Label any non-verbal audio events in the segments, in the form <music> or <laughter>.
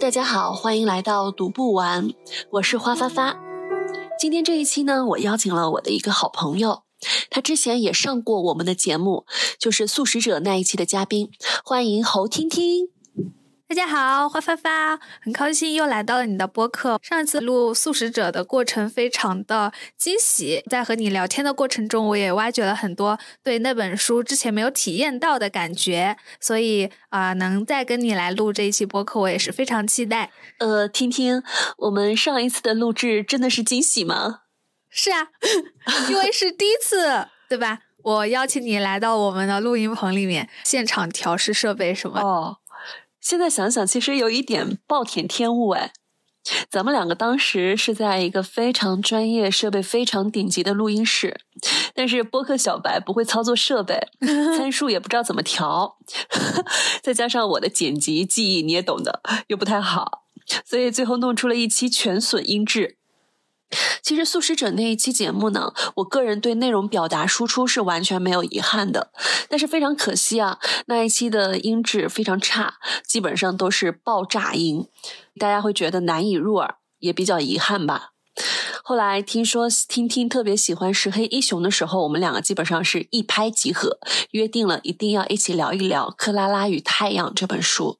大家好，欢迎来到读不完，我是花发发。今天这一期呢，我邀请了我的一个好朋友，他之前也上过我们的节目，就是素食者那一期的嘉宾，欢迎侯听听。大家好，花发发，很高兴又来到了你的播客。上一次录素食者的过程非常的惊喜，在和你聊天的过程中，我也挖掘了很多对那本书之前没有体验到的感觉，所以啊，能再跟你来录这一期播客，我也是非常期待。呃，听听我们上一次的录制真的是惊喜吗？是啊，因为是第一次，对吧？我邀请你来到我们的录音棚里面，现场调试设备什么哦。现在想想，其实有一点暴殄天物哎。咱们两个当时是在一个非常专业、设备非常顶级的录音室，但是播客小白不会操作设备，<laughs> 参数也不知道怎么调，<laughs> 再加上我的剪辑技艺你也懂的，又不太好，所以最后弄出了一期全损音质。其实素食者那一期节目呢，我个人对内容表达输出是完全没有遗憾的，但是非常可惜啊，那一期的音质非常差，基本上都是爆炸音，大家会觉得难以入耳，也比较遗憾吧。后来听说听听特别喜欢石黑一雄的时候，我们两个基本上是一拍即合，约定了一定要一起聊一聊《克拉拉与太阳》这本书。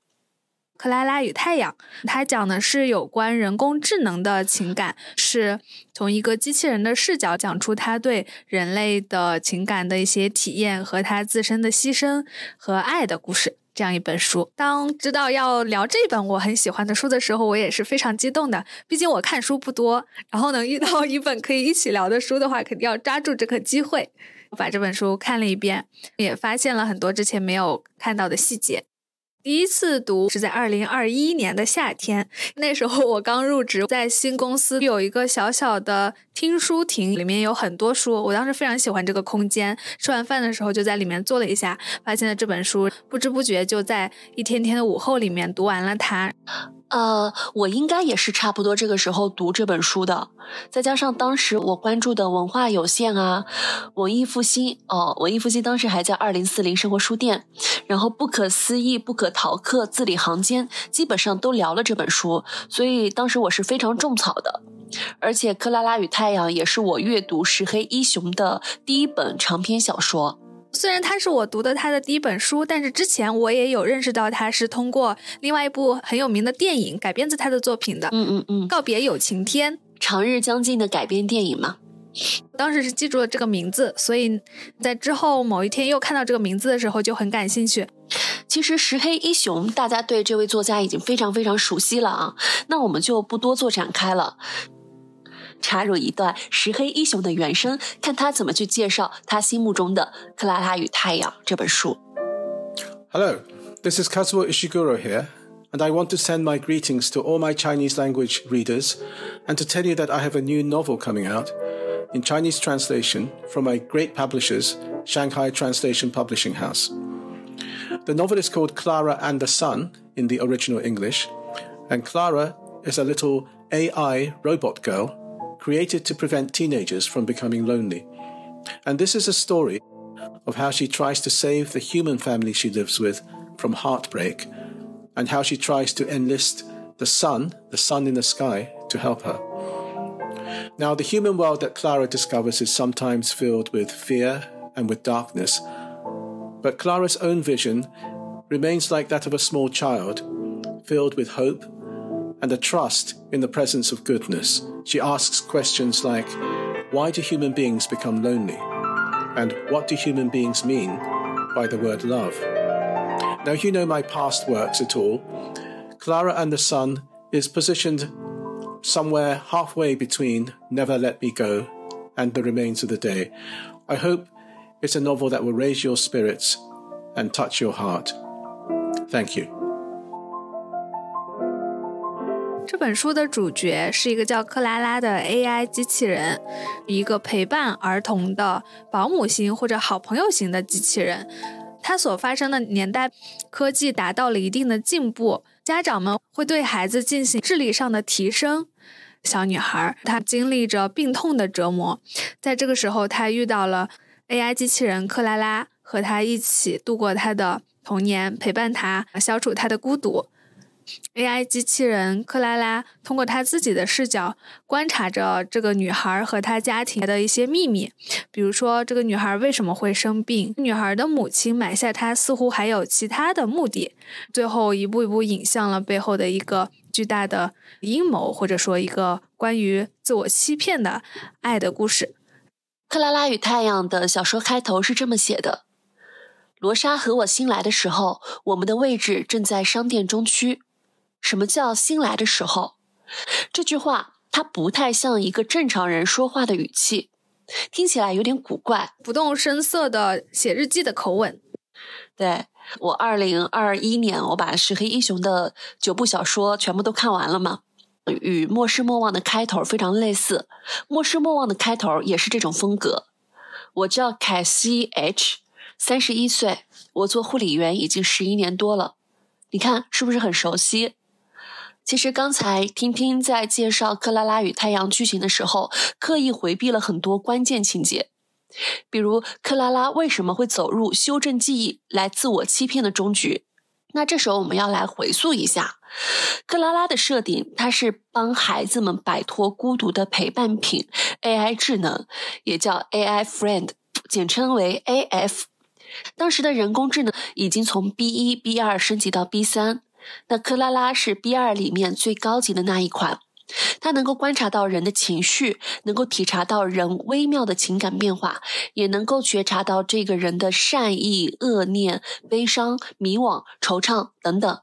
克拉拉与太阳，它讲的是有关人工智能的情感，是从一个机器人的视角讲出他对人类的情感的一些体验和他自身的牺牲和爱的故事。这样一本书，当知道要聊这本我很喜欢的书的时候，我也是非常激动的。毕竟我看书不多，然后能遇到一本可以一起聊的书的话，肯定要抓住这个机会。我把这本书看了一遍，也发现了很多之前没有看到的细节。第一次读是在二零二一年的夏天，那时候我刚入职，在新公司有一个小小的听书亭，里面有很多书。我当时非常喜欢这个空间，吃完饭的时候就在里面坐了一下，发现了这本书，不知不觉就在一天天的午后里面读完了它。呃，我应该也是差不多这个时候读这本书的，再加上当时我关注的文化有限啊，文艺复兴哦，文艺复兴当时还在二零四零生活书店，然后不可思议、不可逃课、字里行间，基本上都聊了这本书，所以当时我是非常种草的，而且《克拉拉与太阳》也是我阅读石黑一雄的第一本长篇小说。虽然他是我读的他的第一本书，但是之前我也有认识到他是通过另外一部很有名的电影改编自他的作品的。嗯嗯嗯，告别有晴天，长日将近的改编电影嘛。当时是记住了这个名字，所以在之后某一天又看到这个名字的时候就很感兴趣。其实石黑一雄，大家对这位作家已经非常非常熟悉了啊，那我们就不多做展开了。插入一段石黑一雄的原声，看他怎么去介绍他心目中的《克拉拉与太阳》这本书。Hello, this is Kazuo Ishiguro here, and I want to send my greetings to all my Chinese language readers and to tell you that I have a new novel coming out in Chinese translation from my great publishers, Shanghai Translation Publishing House. The novel is called Clara and the Sun in the original English, and Clara is a little AI robot girl created to prevent teenagers from becoming lonely. And this is a story of how she tries to save the human family she lives with from heartbreak, and how she tries to enlist the sun, the sun in the sky, to help her. Now, the human world that Clara discovers is sometimes filled with fear and with darkness, but Clara's own vision remains like that of a small child, filled with hope and a trust in the presence of goodness. She asks questions like Why do human beings become lonely? And what do human beings mean by the word love? Now, you know my past works at all. Clara and the Sun is positioned somewhere halfway between Never Let Me Go and The Remains of the Day. I hope it's a novel that will raise your spirits and touch your heart. Thank you. 这本书的主角是一个叫克拉拉的 AI 机器人，一个陪伴儿童的保姆型或者好朋友型的机器人。它所发生的年代，科技达到了一定的进步，家长们会对孩子进行智力上的提升。小女孩她经历着病痛的折磨，在这个时候，她遇到了 AI 机器人克拉拉，和她一起度过她的童年，陪伴她消除她的孤独。AI 机器人克拉拉通过她自己的视角观察着这个女孩和她家庭的一些秘密，比如说这个女孩为什么会生病，女孩的母亲买下她似乎还有其他的目的，最后一步一步引向了背后的一个巨大的阴谋，或者说一个关于自我欺骗的爱的故事。《克拉拉与太阳》的小说开头是这么写的：罗莎和我新来的时候，我们的位置正在商店中区。什么叫新来的时候？这句话它不太像一个正常人说话的语气，听起来有点古怪，不动声色的写日记的口吻。对我，二零二一年我把石黑一雄的九部小说全部都看完了嘛，与《莫失莫忘》的开头非常类似，《莫失莫忘》的开头也是这种风格。我叫凯西 H，三十一岁，我做护理员已经十一年多了，你看是不是很熟悉？其实刚才听听在介绍《克拉拉与太阳》剧情的时候，刻意回避了很多关键情节，比如克拉拉为什么会走入修正记忆来自我欺骗的终局。那这时候我们要来回溯一下，克拉拉的设定，它是帮孩子们摆脱孤独的陪伴品 AI 智能，也叫 AI Friend，简称为 AF。当时的人工智能已经从 B 一、B 二升级到 B 三。那克拉拉是 B 二里面最高级的那一款，它能够观察到人的情绪，能够体察到人微妙的情感变化，也能够觉察到这个人的善意、恶念、悲伤、迷惘、惆怅等等。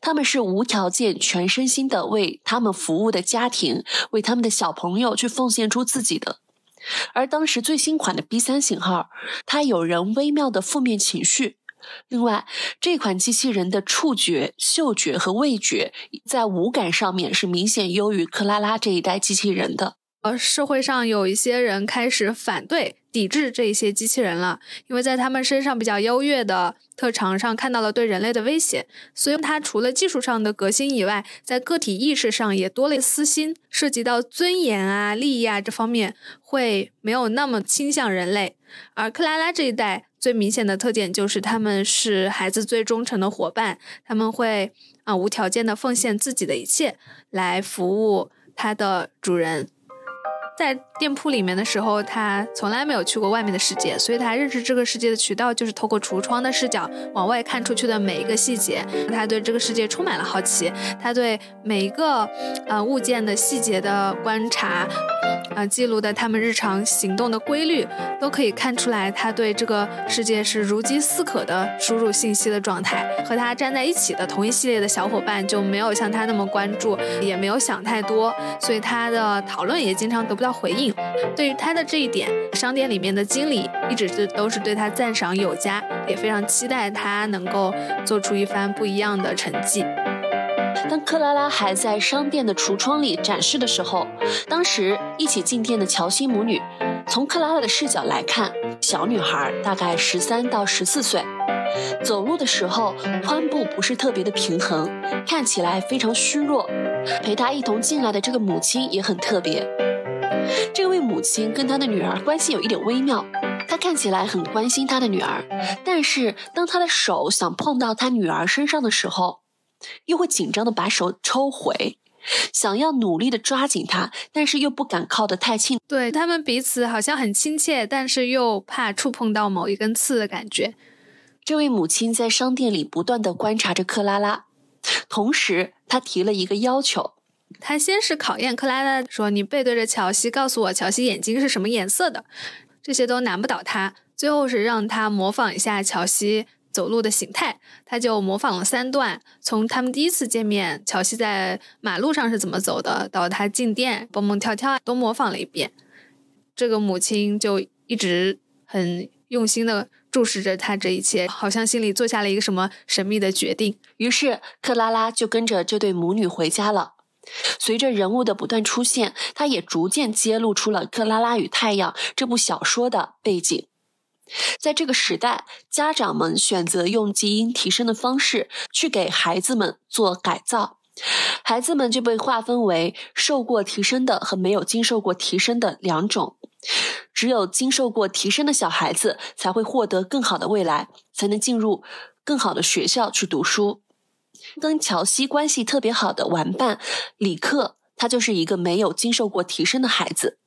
他们是无条件、全身心的为他们服务的家庭，为他们的小朋友去奉献出自己的。而当时最新款的 B 三型号，它有人微妙的负面情绪。另外，这款机器人的触觉、嗅觉和味觉在五感上面是明显优于克拉拉这一代机器人的。呃，社会上有一些人开始反对、抵制这一些机器人了，因为在他们身上比较优越的特长上看到了对人类的威胁。所以，它除了技术上的革新以外，在个体意识上也多了私心，涉及到尊严啊、利益啊这方面会没有那么倾向人类。而克拉拉这一代最明显的特点就是他们是孩子最忠诚的伙伴，他们会啊无条件的奉献自己的一切来服务他的主人。在店铺里面的时候，他从来没有去过外面的世界，所以他认识这个世界的渠道就是透过橱窗的视角往外看出去的每一个细节。他对这个世界充满了好奇，他对每一个呃物件的细节的观察，啊记录的他们日常行动的规律，都可以看出来他对这个世界是如饥似渴的输入信息的状态。和他站在一起的同一系列的小伙伴就没有像他那么关注，也没有想太多，所以他的讨论也经常得不到。回应，对于他的这一点，商店里面的经理一直是都是对他赞赏有加，也非常期待他能够做出一番不一样的成绩。当克拉拉还在商店的橱窗里展示的时候，当时一起进店的乔西母女，从克拉拉的视角来看，小女孩大概十三到十四岁，走路的时候髋部不是特别的平衡，看起来非常虚弱。陪她一同进来的这个母亲也很特别。这位母亲跟她的女儿关系有一点微妙，她看起来很关心她的女儿，但是当她的手想碰到她女儿身上的时候，又会紧张的把手抽回，想要努力的抓紧他，但是又不敢靠得太近。对他们彼此好像很亲切，但是又怕触碰到某一根刺的感觉。这位母亲在商店里不断的观察着克拉拉，同时她提了一个要求。她先是考验克拉拉，说：“你背对着乔西，告诉我乔西眼睛是什么颜色的。”这些都难不倒她。最后是让她模仿一下乔西走路的形态，他就模仿了三段，从他们第一次见面，乔西在马路上是怎么走的，到他进店蹦蹦跳跳，都模仿了一遍。这个母亲就一直很用心的注视着他这一切，好像心里做下了一个什么神秘的决定。于是克拉拉就跟着这对母女回家了。随着人物的不断出现，他也逐渐揭露出了《克拉拉与太阳》这部小说的背景。在这个时代，家长们选择用基因提升的方式去给孩子们做改造，孩子们就被划分为受过提升的和没有经受过提升的两种。只有经受过提升的小孩子才会获得更好的未来，才能进入更好的学校去读书。跟乔西关系特别好的玩伴里克，他就是一个没有经受过提升的孩子。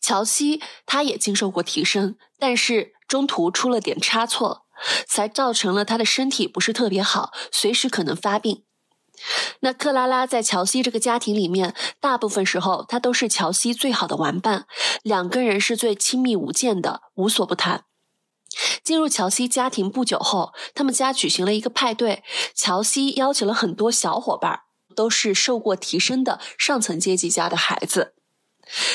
乔西他也经受过提升，但是中途出了点差错，才造成了他的身体不是特别好，随时可能发病。那克拉拉在乔西这个家庭里面，大部分时候她都是乔西最好的玩伴，两个人是最亲密无间的，无所不谈。进入乔西家庭不久后，他们家举行了一个派对。乔西邀请了很多小伙伴，都是受过提升的上层阶级家的孩子。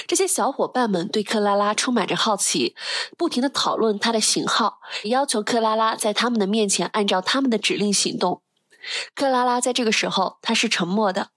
这些小伙伴们对克拉拉充满着好奇，不停的讨论她的型号，要求克拉拉在他们的面前按照他们的指令行动。克拉拉在这个时候，她是沉默的。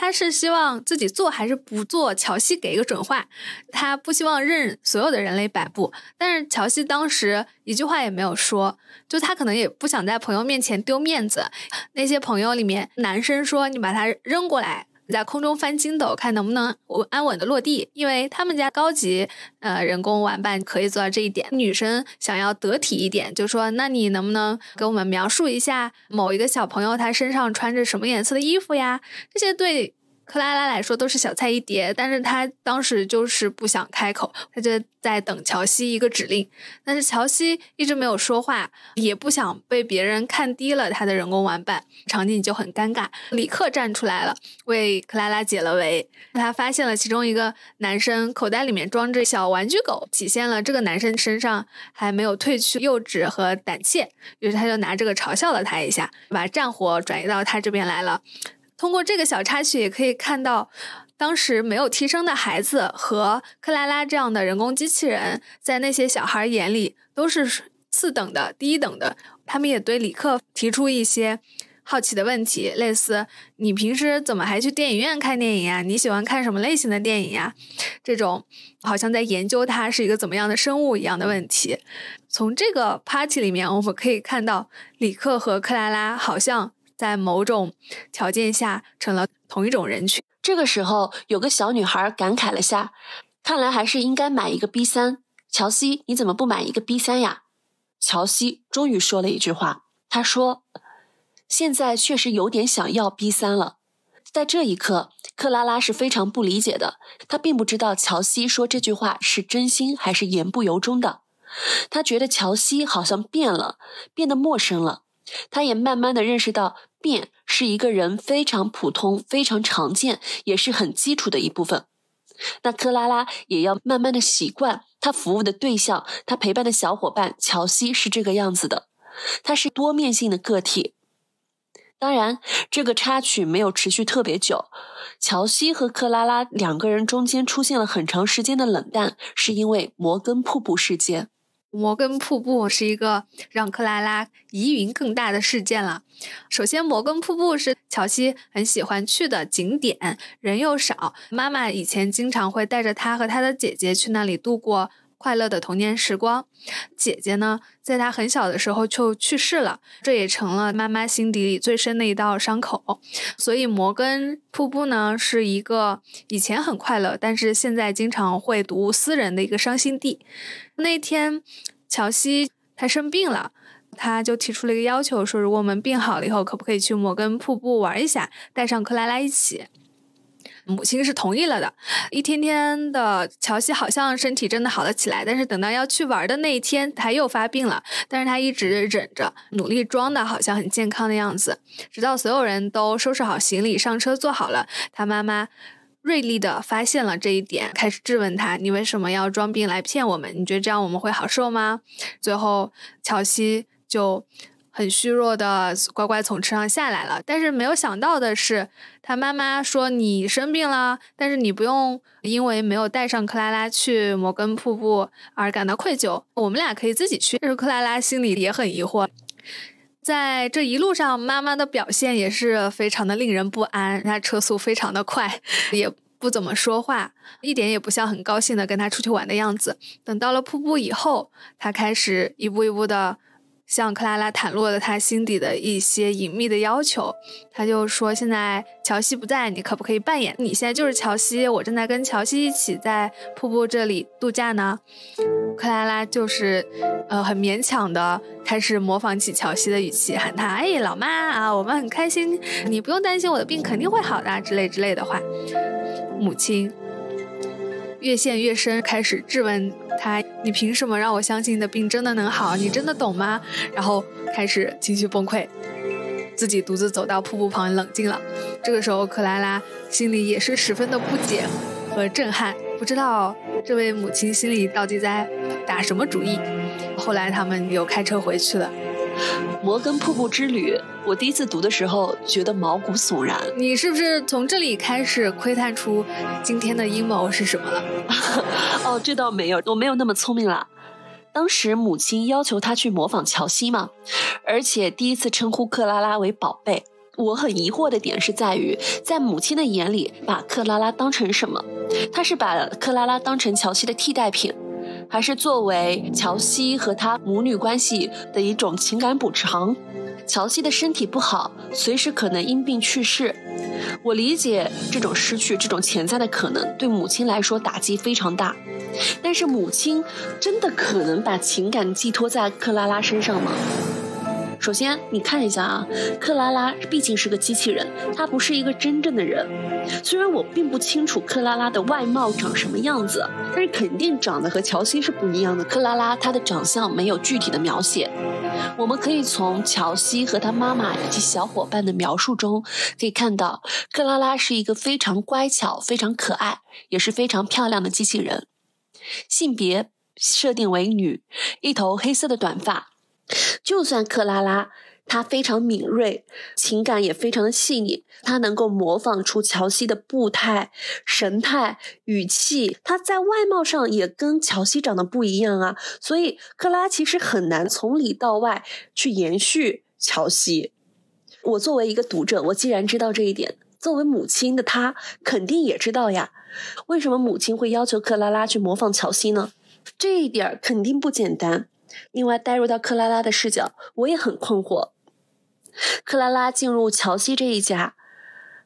他是希望自己做还是不做？乔西给一个准话，他不希望任所有的人类摆布。但是乔西当时一句话也没有说，就他可能也不想在朋友面前丢面子。那些朋友里面，男生说：“你把它扔过来。”在空中翻筋斗，看能不能安稳的落地，因为他们家高级呃人工玩伴可以做到这一点。女生想要得体一点，就说那你能不能给我们描述一下某一个小朋友他身上穿着什么颜色的衣服呀？这些对。克拉拉来说都是小菜一碟，但是他当时就是不想开口，他就在等乔西一个指令。但是乔西一直没有说话，也不想被别人看低了他的人工玩伴，场景就很尴尬。李克站出来了，为克拉拉解了围。他发现了其中一个男生口袋里面装着小玩具狗，体现了这个男生身上还没有褪去幼稚和胆怯。于是他就拿这个嘲笑了他一下，把战火转移到他这边来了。通过这个小插曲，也可以看到，当时没有替身的孩子和克拉拉这样的人工机器人，在那些小孩眼里都是次等的、低一等的。他们也对李克提出一些好奇的问题，类似“你平时怎么还去电影院看电影呀？你喜欢看什么类型的电影呀？”这种好像在研究他是一个怎么样的生物一样的问题。从这个 party 里面，我们可以看到李克和克拉拉好像。在某种条件下成了同一种人群。这个时候，有个小女孩感慨了下：“看来还是应该买一个 B 三。”乔西，你怎么不买一个 B 三呀？乔西终于说了一句话，他说：“现在确实有点想要 B 三了。”在这一刻，克拉拉是非常不理解的，她并不知道乔西说这句话是真心还是言不由衷的。她觉得乔西好像变了，变得陌生了。他也慢慢的认识到。变是一个人非常普通、非常常见，也是很基础的一部分。那克拉拉也要慢慢的习惯，他服务的对象，他陪伴的小伙伴乔西是这个样子的，他是多面性的个体。当然，这个插曲没有持续特别久，乔西和克拉拉两个人中间出现了很长时间的冷淡，是因为摩根瀑布事件。摩根瀑布是一个让克拉拉疑云更大的事件了。首先，摩根瀑布是乔西很喜欢去的景点，人又少，妈妈以前经常会带着他和他的姐姐去那里度过。快乐的童年时光，姐姐呢，在她很小的时候就去世了，这也成了妈妈心底里最深的一道伤口。所以摩根瀑布呢，是一个以前很快乐，但是现在经常会睹物思人的一个伤心地。那天，乔西他生病了，他就提出了一个要求，说如果我们病好了以后，可不可以去摩根瀑布玩一下，带上克拉拉一起。母亲是同意了的。一天天的，乔西好像身体真的好了起来。但是等到要去玩的那一天，他又发病了。但是他一直忍着，努力装的好像很健康的样子。直到所有人都收拾好行李上车坐好了，他妈妈锐利的发现了这一点，开始质问他：“你为什么要装病来骗我们？你觉得这样我们会好受吗？”最后，乔西就。很虚弱的乖乖从车上下来了，但是没有想到的是，他妈妈说你生病了，但是你不用因为没有带上克拉拉去摩根瀑布而感到愧疚，我们俩可以自己去。但是克拉拉心里也很疑惑，在这一路上，妈妈的表现也是非常的令人不安，她车速非常的快，也不怎么说话，一点也不像很高兴的跟他出去玩的样子。等到了瀑布以后，她开始一步一步的。向克拉拉袒露了他心底的一些隐秘的要求。他就说：“现在乔西不在，你可不可以扮演你现在就是乔西？我正在跟乔西一起在瀑布这里度假呢。”克拉拉就是呃很勉强的开始模仿起乔西的语气，喊他：“哎，老妈啊，我们很开心，你不用担心我的病肯定会好的之类之类的话。”母亲越陷越深，开始质问他：“你凭什么让我相信你的病真的能好？你真的懂吗？”然后开始情绪崩溃，自己独自走到瀑布旁冷静了。这个时候，克拉拉心里也是十分的不解和震撼，不知道这位母亲心里到底在打什么主意。后来他们又开车回去了。摩根瀑布之旅，我第一次读的时候觉得毛骨悚然。你是不是从这里开始窥探出今天的阴谋是什么了？<laughs> 哦，这倒没有，我没有那么聪明啦。当时母亲要求他去模仿乔西嘛，而且第一次称呼克拉拉为宝贝。我很疑惑的点是在于，在母亲的眼里，把克拉拉当成什么？她是把克拉拉当成乔西的替代品？还是作为乔西和他母女关系的一种情感补偿。乔西的身体不好，随时可能因病去世。我理解这种失去，这种潜在的可能，对母亲来说打击非常大。但是母亲真的可能把情感寄托在克拉拉身上吗？首先，你看一下啊，克拉拉毕竟是个机器人，她不是一个真正的人。虽然我并不清楚克拉拉的外貌长什么样子，但是肯定长得和乔西是不一样的。克拉拉她的长相没有具体的描写，我们可以从乔西和他妈妈以及小伙伴的描述中可以看到，克拉拉是一个非常乖巧、非常可爱，也是非常漂亮的机器人。性别设定为女，一头黑色的短发。就算克拉拉，她非常敏锐，情感也非常的细腻，她能够模仿出乔西的步态、神态、语气，她在外貌上也跟乔西长得不一样啊，所以克拉其实很难从里到外去延续乔西。我作为一个读者，我既然知道这一点，作为母亲的她肯定也知道呀。为什么母亲会要求克拉拉去模仿乔西呢？这一点肯定不简单。另外，带入到克拉拉的视角，我也很困惑。克拉拉进入乔西这一家，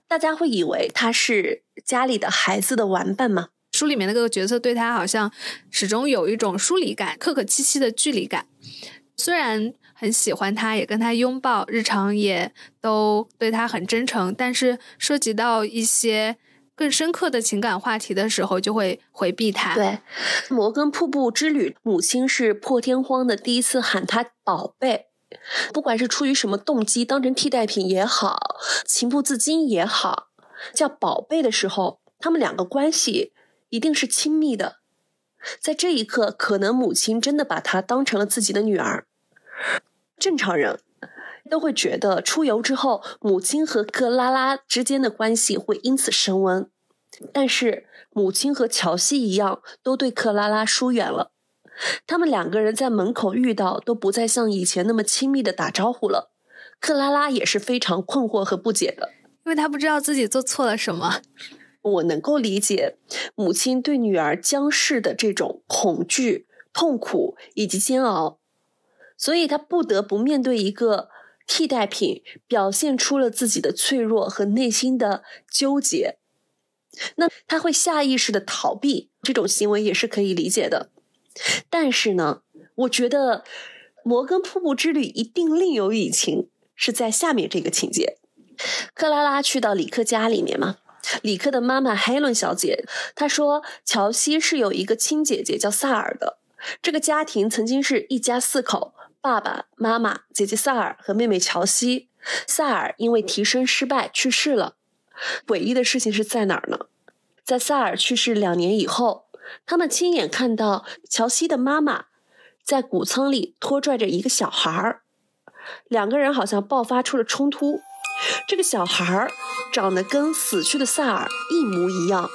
大家会以为他是家里的孩子的玩伴吗？书里面的各个角色对他好像始终有一种疏离感、客客气气的距离感。虽然很喜欢他，也跟他拥抱，日常也都对他很真诚，但是涉及到一些。更深刻的情感话题的时候，就会回避他。对，摩根瀑布之旅，母亲是破天荒的第一次喊他宝贝，不管是出于什么动机，当成替代品也好，情不自禁也好，叫宝贝的时候，他们两个关系一定是亲密的。在这一刻，可能母亲真的把他当成了自己的女儿。正常人。都会觉得出游之后，母亲和克拉拉之间的关系会因此升温。但是母亲和乔西一样，都对克拉拉疏远了。他们两个人在门口遇到，都不再像以前那么亲密的打招呼了。克拉拉也是非常困惑和不解的，因为她不知道自己做错了什么。我能够理解母亲对女儿将逝的这种恐惧、痛苦以及煎熬，所以她不得不面对一个。替代品表现出了自己的脆弱和内心的纠结，那他会下意识的逃避，这种行为也是可以理解的。但是呢，我觉得《摩根瀑布之旅》一定另有隐情，是在下面这个情节：克拉拉去到里克家里面嘛，里克的妈妈海伦小姐她说，乔西是有一个亲姐姐叫萨尔的，这个家庭曾经是一家四口。爸爸妈妈、姐姐萨尔和妹妹乔西，萨尔因为提升失败去世了。诡异的事情是在哪儿呢？在萨尔去世两年以后，他们亲眼看到乔西的妈妈在谷仓里拖拽着一个小孩儿，两个人好像爆发出了冲突。这个小孩儿长得跟死去的萨尔一模一样。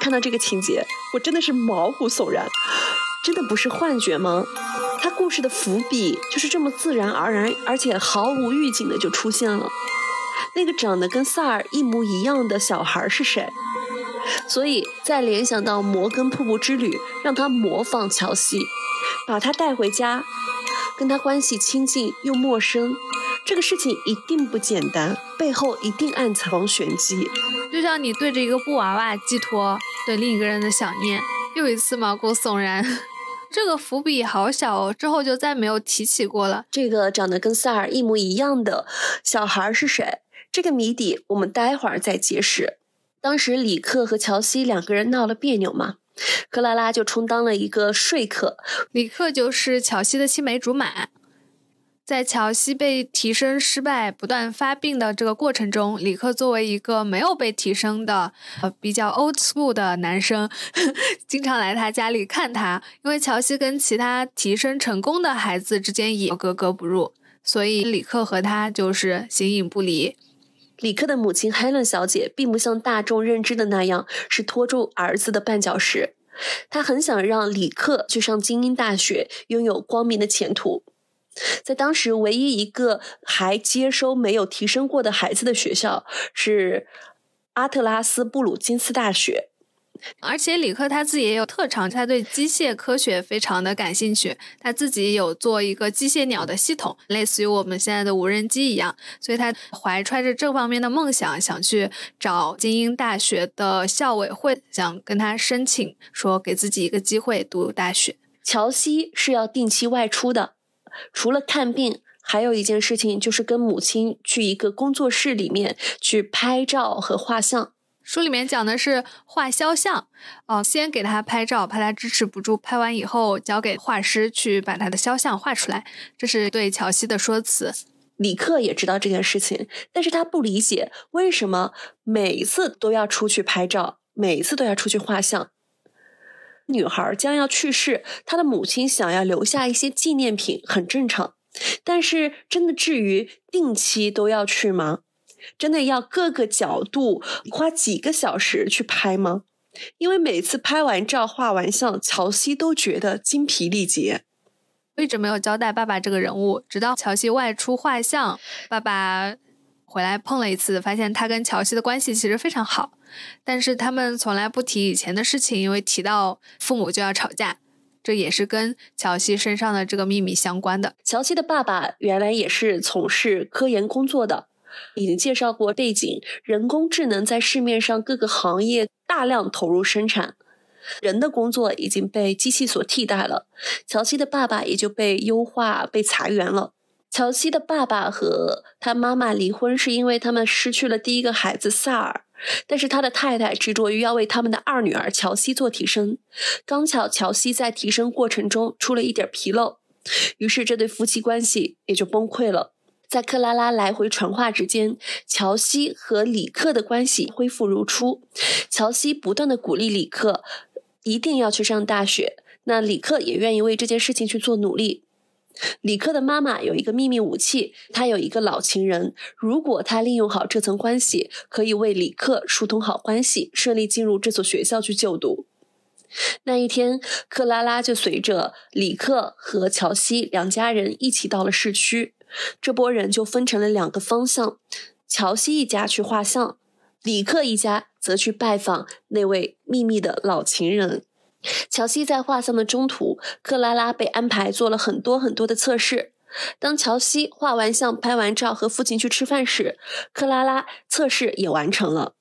看到这个情节，我真的是毛骨悚然，真的不是幻觉吗？他故事的伏笔就是这么自然而然，而且毫无预警的就出现了。那个长得跟萨尔一模一样的小孩是谁？所以再联想到摩根瀑布之旅，让他模仿乔西，把他带回家。跟他关系亲近又陌生，这个事情一定不简单，背后一定暗藏玄机。就像你对着一个布娃娃寄托对另一个人的想念，又一次毛骨悚然。这个伏笔好小哦，之后就再没有提起过了。这个长得跟萨尔一模一样的小孩是谁？这个谜底我们待会儿再揭示。当时李克和乔西两个人闹了别扭嘛，克拉拉就充当了一个说客，李克就是乔西的青梅竹马。在乔西被提升失败、不断发病的这个过程中，李克作为一个没有被提升的、呃比较 old school 的男生，<laughs> 经常来他家里看他。因为乔西跟其他提升成功的孩子之间也格格不入，所以李克和他就是形影不离。李克的母亲 Helen 小姐并不像大众认知的那样是拖住儿子的绊脚石，她很想让李克去上精英大学，拥有光明的前途。在当时，唯一一个还接收没有提升过的孩子的学校是阿特拉斯布鲁金斯大学。而且李克他自己也有特长，他对机械科学非常的感兴趣，他自己有做一个机械鸟的系统，类似于我们现在的无人机一样，所以他怀揣着这方面的梦想，想去找精英大学的校委会，想跟他申请，说给自己一个机会读大学。乔西是要定期外出的，除了看病，还有一件事情就是跟母亲去一个工作室里面去拍照和画像。书里面讲的是画肖像，哦，先给他拍照，怕他支持不住，拍完以后交给画师去把他的肖像画出来，这是对乔西的说辞。李克也知道这件事情，但是他不理解为什么每一次都要出去拍照，每一次都要出去画像。女孩将要去世，她的母亲想要留下一些纪念品，很正常。但是，真的至于定期都要去吗？真的要各个角度花几个小时去拍吗？因为每次拍完照、画完像，乔西都觉得精疲力竭。一直没有交代爸爸这个人物，直到乔西外出画像，爸爸回来碰了一次，发现他跟乔西的关系其实非常好，但是他们从来不提以前的事情，因为提到父母就要吵架，这也是跟乔西身上的这个秘密相关的。乔西的爸爸原来也是从事科研工作的。已经介绍过背景，人工智能在市面上各个行业大量投入生产，人的工作已经被机器所替代了。乔西的爸爸也就被优化、被裁员了。乔西的爸爸和他妈妈离婚，是因为他们失去了第一个孩子萨尔，但是他的太太执着于要为他们的二女儿乔西做提升。刚巧乔西在提升过程中出了一点纰漏，于是这对夫妻关系也就崩溃了。在克拉拉来回传话之间，乔西和李克的关系恢复如初。乔西不断的鼓励李克一定要去上大学，那李克也愿意为这件事情去做努力。李克的妈妈有一个秘密武器，她有一个老情人，如果她利用好这层关系，可以为李克疏通好关系，顺利进入这所学校去就读。那一天，克拉拉就随着李克和乔西两家人一起到了市区。这波人就分成了两个方向，乔西一家去画像，李克一家则去拜访那位秘密的老情人。乔西在画像的中途，克拉拉被安排做了很多很多的测试。当乔西画完像、拍完照和父亲去吃饭时，克拉拉测试也完成了。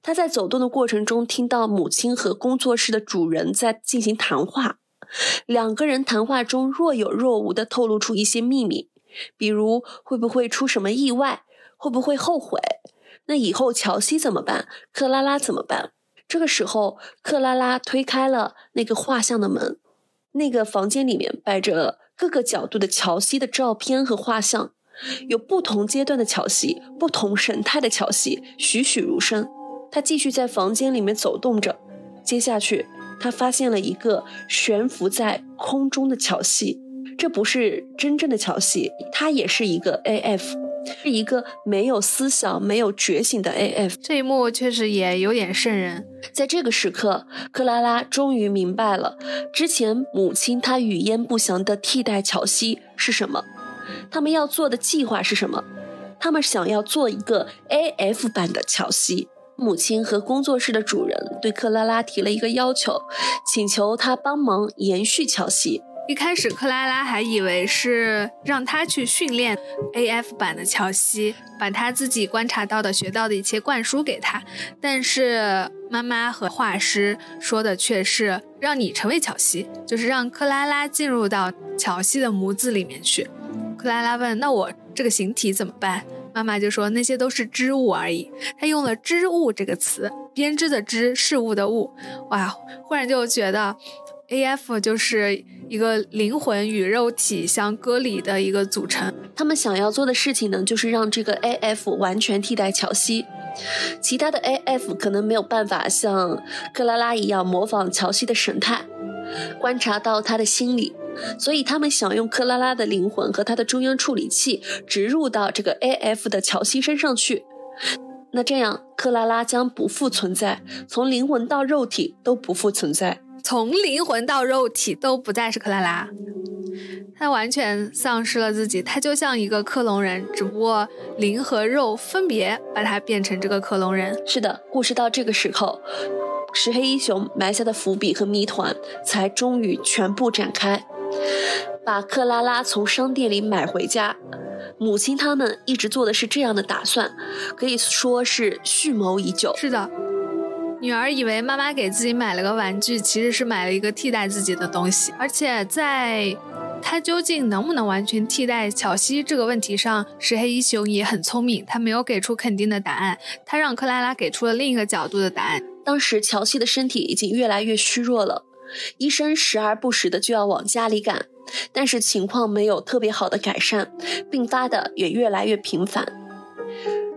他在走动的过程中，听到母亲和工作室的主人在进行谈话，两个人谈话中若有若无的透露出一些秘密。比如会不会出什么意外？会不会后悔？那以后乔西怎么办？克拉拉怎么办？这个时候，克拉拉推开了那个画像的门，那个房间里面摆着各个角度的乔西的照片和画像，有不同阶段的乔西，不同神态的乔西，栩栩如生。他继续在房间里面走动着，接下去他发现了一个悬浮在空中的乔西。这不是真正的乔西，它也是一个 AF，是一个没有思想、没有觉醒的 AF。这一幕确实也有点瘆人。在这个时刻，克拉拉终于明白了，之前母亲她语焉不详的替代乔西是什么，他们要做的计划是什么？他们想要做一个 AF 版的乔西。母亲和工作室的主人对克拉拉提了一个要求，请求他帮忙延续乔西。一开始克拉拉还以为是让他去训练 AF 版的乔西，把他自己观察到的、学到的一切灌输给他。但是妈妈和画师说的却是让你成为乔西，就是让克拉拉进入到乔西的模子里面去。克拉拉问：“那我这个形体怎么办？”妈妈就说：“那些都是织物而已。”她用了“织物”这个词，编织的织，事物的物。哇，忽然就觉得。A.F. 就是一个灵魂与肉体相割离的一个组成。他们想要做的事情呢，就是让这个 A.F. 完全替代乔西。其他的 A.F. 可能没有办法像克拉拉一样模仿乔西的神态，观察到他的心理，所以他们想用克拉拉的灵魂和他的中央处理器植入到这个 A.F. 的乔西身上去。那这样，克拉拉将不复存在，从灵魂到肉体都不复存在。从灵魂到肉体都不再是克拉拉，她完全丧失了自己，她就像一个克隆人，只不过灵和肉分别把她变成这个克隆人。是的，故事到这个时候，石黑一雄埋下的伏笔和谜团才终于全部展开。把克拉拉从商店里买回家，母亲他们一直做的是这样的打算，可以说是蓄谋已久。是的。女儿以为妈妈给自己买了个玩具，其实是买了一个替代自己的东西。而且在她究竟能不能完全替代乔西这个问题上，石黑一雄也很聪明，他没有给出肯定的答案，他让克拉拉给出了另一个角度的答案。当时乔西的身体已经越来越虚弱了，医生时而不时的就要往家里赶，但是情况没有特别好的改善，并发的也越来越频繁。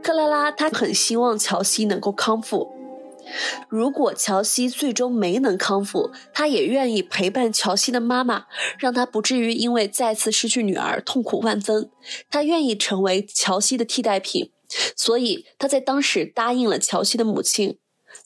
克拉拉她很希望乔西能够康复。如果乔西最终没能康复，他也愿意陪伴乔西的妈妈，让她不至于因为再次失去女儿痛苦万分。他愿意成为乔西的替代品，所以他在当时答应了乔西的母亲。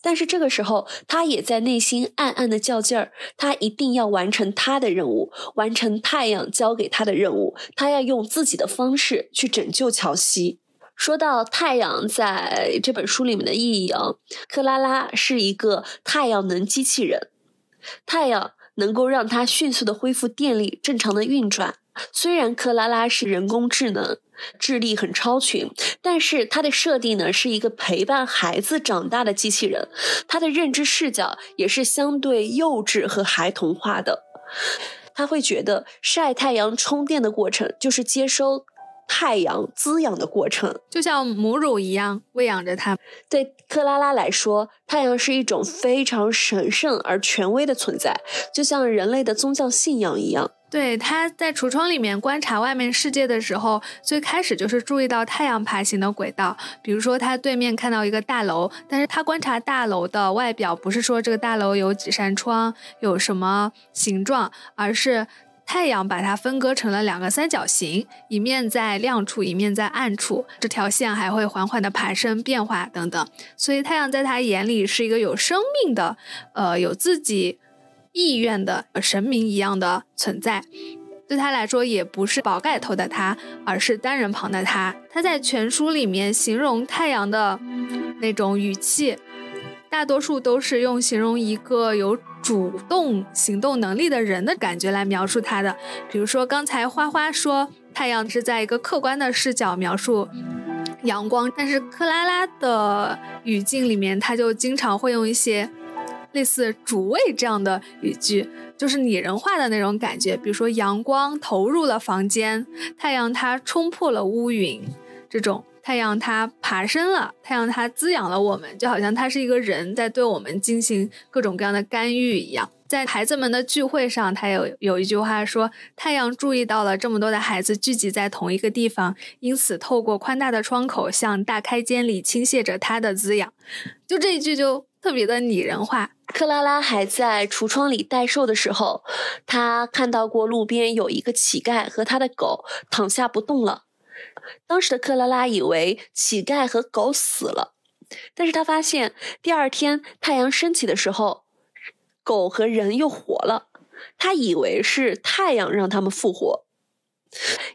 但是这个时候，他也在内心暗暗的较劲儿，他一定要完成他的任务，完成太阳交给他的任务，他要用自己的方式去拯救乔西。说到太阳在这本书里面的意义啊，克拉拉是一个太阳能机器人，太阳能够让它迅速的恢复电力，正常的运转。虽然克拉拉是人工智能，智力很超群，但是它的设定呢是一个陪伴孩子长大的机器人，它的认知视角也是相对幼稚和孩童化的。他会觉得晒太阳充电的过程就是接收。太阳滋养的过程，就像母乳一样喂养着它。对克拉拉来说，太阳是一种非常神圣而权威的存在，就像人类的宗教信仰一样。对，他在橱窗里面观察外面世界的时候，最开始就是注意到太阳爬行的轨道。比如说，他对面看到一个大楼，但是他观察大楼的外表，不是说这个大楼有几扇窗，有什么形状，而是。太阳把它分割成了两个三角形，一面在亮处，一面在暗处。这条线还会缓缓的爬升、变化等等。所以太阳在他眼里是一个有生命的、呃，有自己意愿的神明一样的存在。对他来说，也不是宝盖头的他，而是单人旁的他。他在全书里面形容太阳的那种语气，大多数都是用形容一个有。主动行动能力的人的感觉来描述他的，比如说刚才花花说太阳是在一个客观的视角描述阳光，但是克拉拉的语境里面，他就经常会用一些类似主谓这样的语句，就是拟人化的那种感觉，比如说阳光投入了房间，太阳它冲破了乌云，这种。太阳它爬升了，太阳它滋养了我们，就好像它是一个人在对我们进行各种各样的干预一样。在孩子们的聚会上，他有有一句话说：“太阳注意到了这么多的孩子聚集在同一个地方，因此透过宽大的窗口向大开间里倾泻着它的滋养。”就这一句就特别的拟人化。克拉拉还在橱窗里待售的时候，他看到过路边有一个乞丐和他的狗躺下不动了。当时的克拉拉以为乞丐和狗死了，但是他发现第二天太阳升起的时候，狗和人又活了。他以为是太阳让他们复活。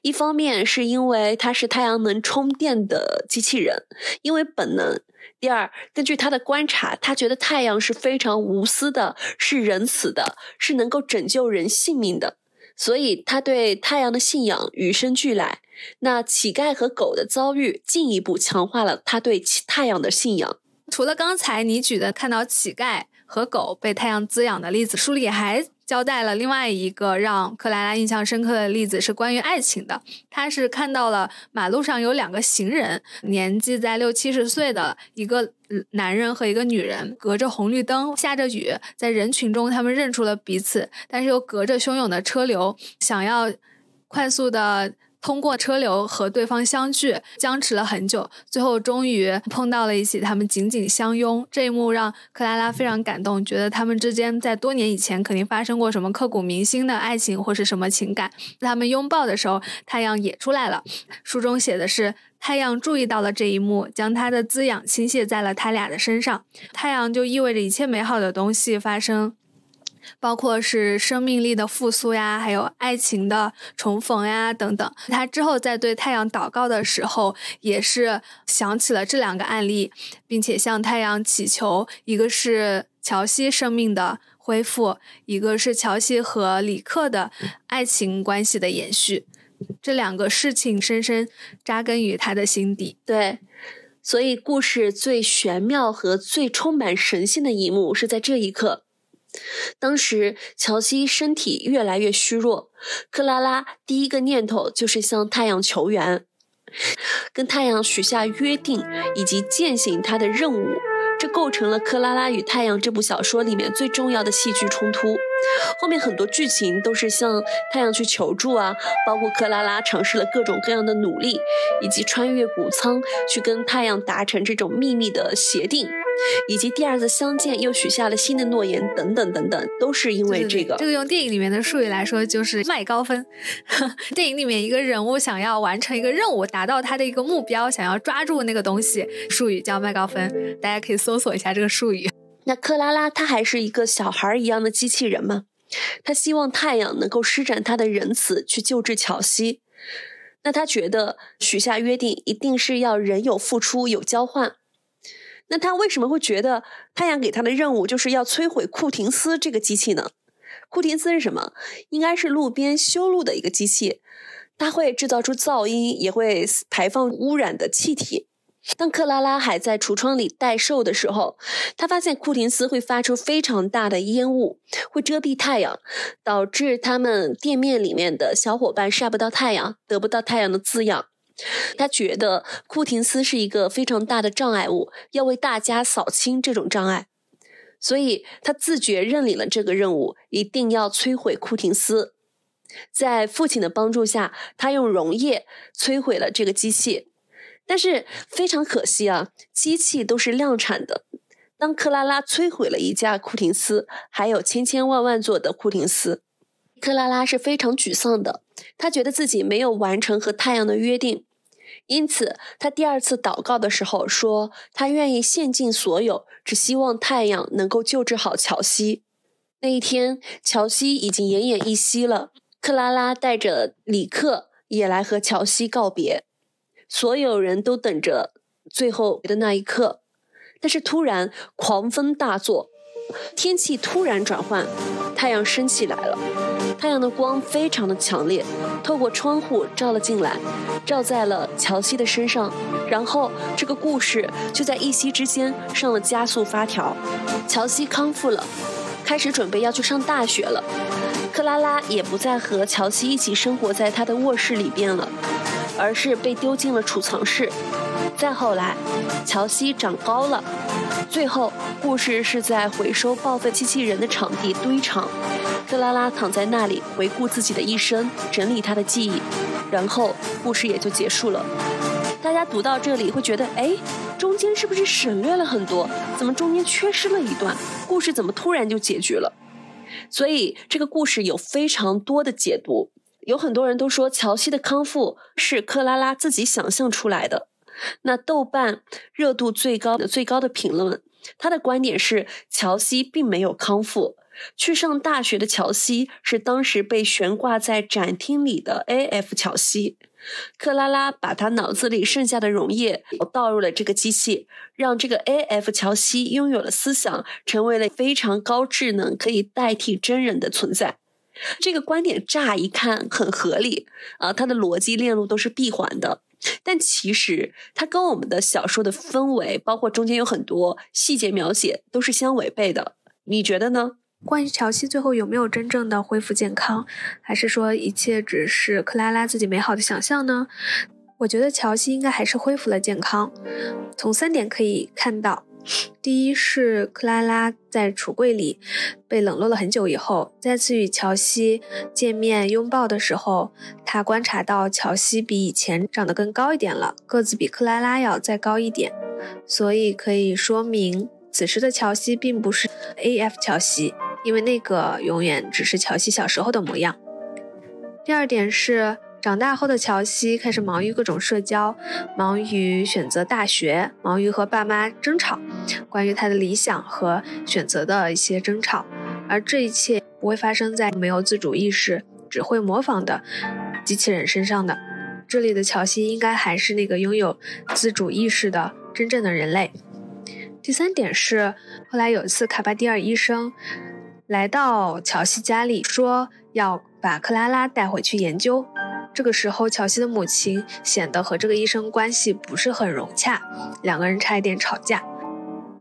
一方面是因为它是太阳能充电的机器人，因为本能；第二，根据他的观察，他觉得太阳是非常无私的，是仁慈的，是能够拯救人性命的。所以他对太阳的信仰与生俱来。那乞丐和狗的遭遇进一步强化了他对太阳的信仰。除了刚才你举的看到乞丐和狗被太阳滋养的例子，书里还。交代了另外一个让克拉拉印象深刻的例子，是关于爱情的。他是看到了马路上有两个行人，年纪在六七十岁的一个男人和一个女人，隔着红绿灯，下着雨，在人群中他们认出了彼此，但是又隔着汹涌的车流，想要快速的。通过车流和对方相聚，僵持了很久，最后终于碰到了一起，他们紧紧相拥。这一幕让克拉拉非常感动，觉得他们之间在多年以前肯定发生过什么刻骨铭心的爱情或是什么情感。他们拥抱的时候，太阳也出来了。书中写的是，太阳注意到了这一幕，将它的滋养倾泻在了他俩的身上。太阳就意味着一切美好的东西发生。包括是生命力的复苏呀，还有爱情的重逢呀等等。他之后在对太阳祷告的时候，也是想起了这两个案例，并且向太阳祈求：一个是乔西生命的恢复，一个是乔西和李克的爱情关系的延续。这两个事情深深扎根于他的心底。对，所以故事最玄妙和最充满神性的一幕是在这一刻。当时，乔西身体越来越虚弱，克拉拉第一个念头就是向太阳求援，跟太阳许下约定，以及践行他的任务。这构成了《克拉拉与太阳》这部小说里面最重要的戏剧冲突。后面很多剧情都是向太阳去求助啊，包括克拉拉尝试了各种各样的努力，以及穿越谷仓去跟太阳达成这种秘密的协定。以及第二次相见又许下了新的诺言，等等等等，都是因为这个。这个用电影里面的术语来说，就是麦高分。<laughs> 电影里面一个人物想要完成一个任务，达到他的一个目标，想要抓住那个东西，术语叫麦高分。大家可以搜索一下这个术语。那克拉拉她还是一个小孩一样的机器人吗？她希望太阳能够施展他的仁慈去救治乔西。那他觉得许下约定一定是要人有付出有交换。那他为什么会觉得太阳给他的任务就是要摧毁库廷斯这个机器呢？库廷斯是什么？应该是路边修路的一个机器，它会制造出噪音，也会排放污染的气体。当克拉拉还在橱窗里待售的时候，他发现库廷斯会发出非常大的烟雾，会遮蔽太阳，导致他们店面里面的小伙伴晒不到太阳，得不到太阳的滋养。他觉得库廷斯是一个非常大的障碍物，要为大家扫清这种障碍，所以他自觉认领了这个任务，一定要摧毁库廷斯。在父亲的帮助下，他用溶液摧毁了这个机器，但是非常可惜啊，机器都是量产的。当克拉拉摧毁了一架库廷斯，还有千千万万座的库廷斯，克拉拉是非常沮丧的。他觉得自己没有完成和太阳的约定，因此他第二次祷告的时候说：“他愿意献尽所有，只希望太阳能够救治好乔西。”那一天，乔西已经奄奄一息了。克拉拉带着里克也来和乔西告别，所有人都等着最后的那一刻。但是突然，狂风大作，天气突然转换，太阳升起来了。太阳的光非常的强烈，透过窗户照了进来，照在了乔西的身上。然后这个故事就在一夕之间上了加速发条。乔西康复了，开始准备要去上大学了。克拉拉也不再和乔西一起生活在他的卧室里边了，而是被丢进了储藏室。再后来，乔西长高了。最后，故事是在回收报废机器人的场地堆场。克拉拉躺在那里回顾自己的一生，整理她的记忆，然后故事也就结束了。大家读到这里会觉得，哎，中间是不是省略了很多？怎么中间缺失了一段？故事怎么突然就结局了？所以这个故事有非常多的解读。有很多人都说乔西的康复是克拉拉自己想象出来的。那豆瓣热度最高的最高的评论，他的观点是乔西并没有康复。去上大学的乔西是当时被悬挂在展厅里的 A.F. 乔西，克拉拉把他脑子里剩下的溶液倒入了这个机器，让这个 A.F. 乔西拥有了思想，成为了非常高智能、可以代替真人的存在。这个观点乍一看很合理啊，它的逻辑链路都是闭环的。但其实它跟我们的小说的氛围，包括中间有很多细节描写，都是相违背的。你觉得呢？关于乔西最后有没有真正的恢复健康，还是说一切只是克拉拉自己美好的想象呢？我觉得乔西应该还是恢复了健康。从三点可以看到。第一是克拉拉在橱柜里被冷落了很久以后，再次与乔西见面拥抱的时候，他观察到乔西比以前长得更高一点了，个子比克拉拉要再高一点，所以可以说明此时的乔西并不是 A.F. 乔西，因为那个永远只是乔西小时候的模样。第二点是。长大后的乔西开始忙于各种社交，忙于选择大学，忙于和爸妈争吵，关于他的理想和选择的一些争吵。而这一切不会发生在没有自主意识、只会模仿的机器人身上的。这里的乔西应该还是那个拥有自主意识的真正的人类。第三点是，后来有一次卡巴迪尔医生来到乔西家里，说要把克拉拉带回去研究。这个时候，乔西的母亲显得和这个医生关系不是很融洽，两个人差一点吵架。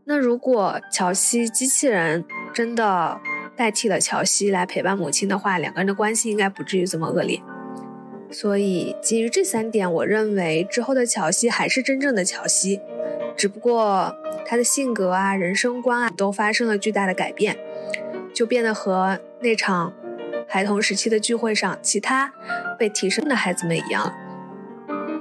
那如果乔西机器人真的代替了乔西来陪伴母亲的话，两个人的关系应该不至于这么恶劣。所以，基于这三点，我认为之后的乔西还是真正的乔西，只不过他的性格啊、人生观啊都发生了巨大的改变，就变得和那场。孩童时期的聚会上，其他被提升的孩子们一样，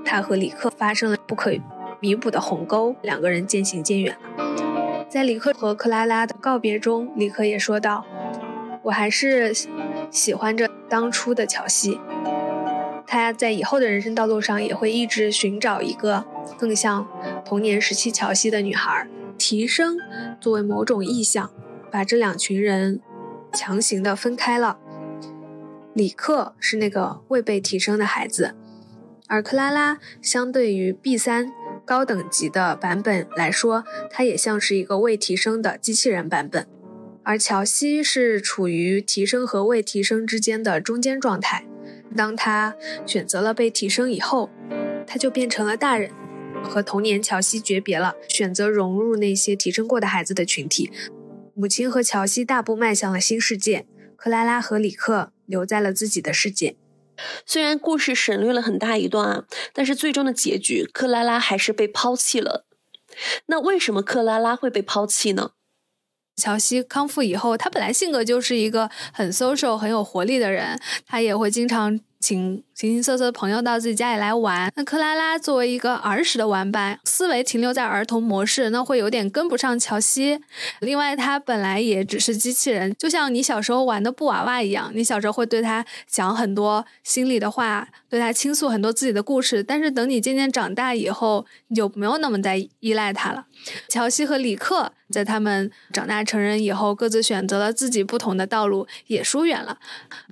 他和李克发生了不可弥补的鸿沟，两个人渐行渐远了。在李克和克拉拉的告别中，李克也说道：“我还是喜欢着当初的乔西，他在以后的人生道路上也会一直寻找一个更像童年时期乔西的女孩。提升作为某种意向，把这两群人强行的分开了。”李克是那个未被提升的孩子，而克拉拉相对于 B 三高等级的版本来说，它也像是一个未提升的机器人版本。而乔西是处于提升和未提升之间的中间状态。当他选择了被提升以后，他就变成了大人，和童年乔西诀别了，选择融入那些提升过的孩子的群体。母亲和乔西大步迈向了新世界，克拉拉和李克。留在了自己的世界。虽然故事省略了很大一段啊，但是最终的结局，克拉拉还是被抛弃了。那为什么克拉拉会被抛弃呢？乔西康复以后，他本来性格就是一个很 social、很有活力的人，他也会经常。请形形色色的朋友到自己家里来玩。那克拉拉作为一个儿时的玩伴，思维停留在儿童模式，那会有点跟不上乔西。另外，他本来也只是机器人，就像你小时候玩的布娃娃一样，你小时候会对他讲很多心里的话，对他倾诉很多自己的故事。但是等你渐渐长大以后，你就没有那么在依赖他了。乔西和李克在他们长大成人以后，各自选择了自己不同的道路，也疏远了。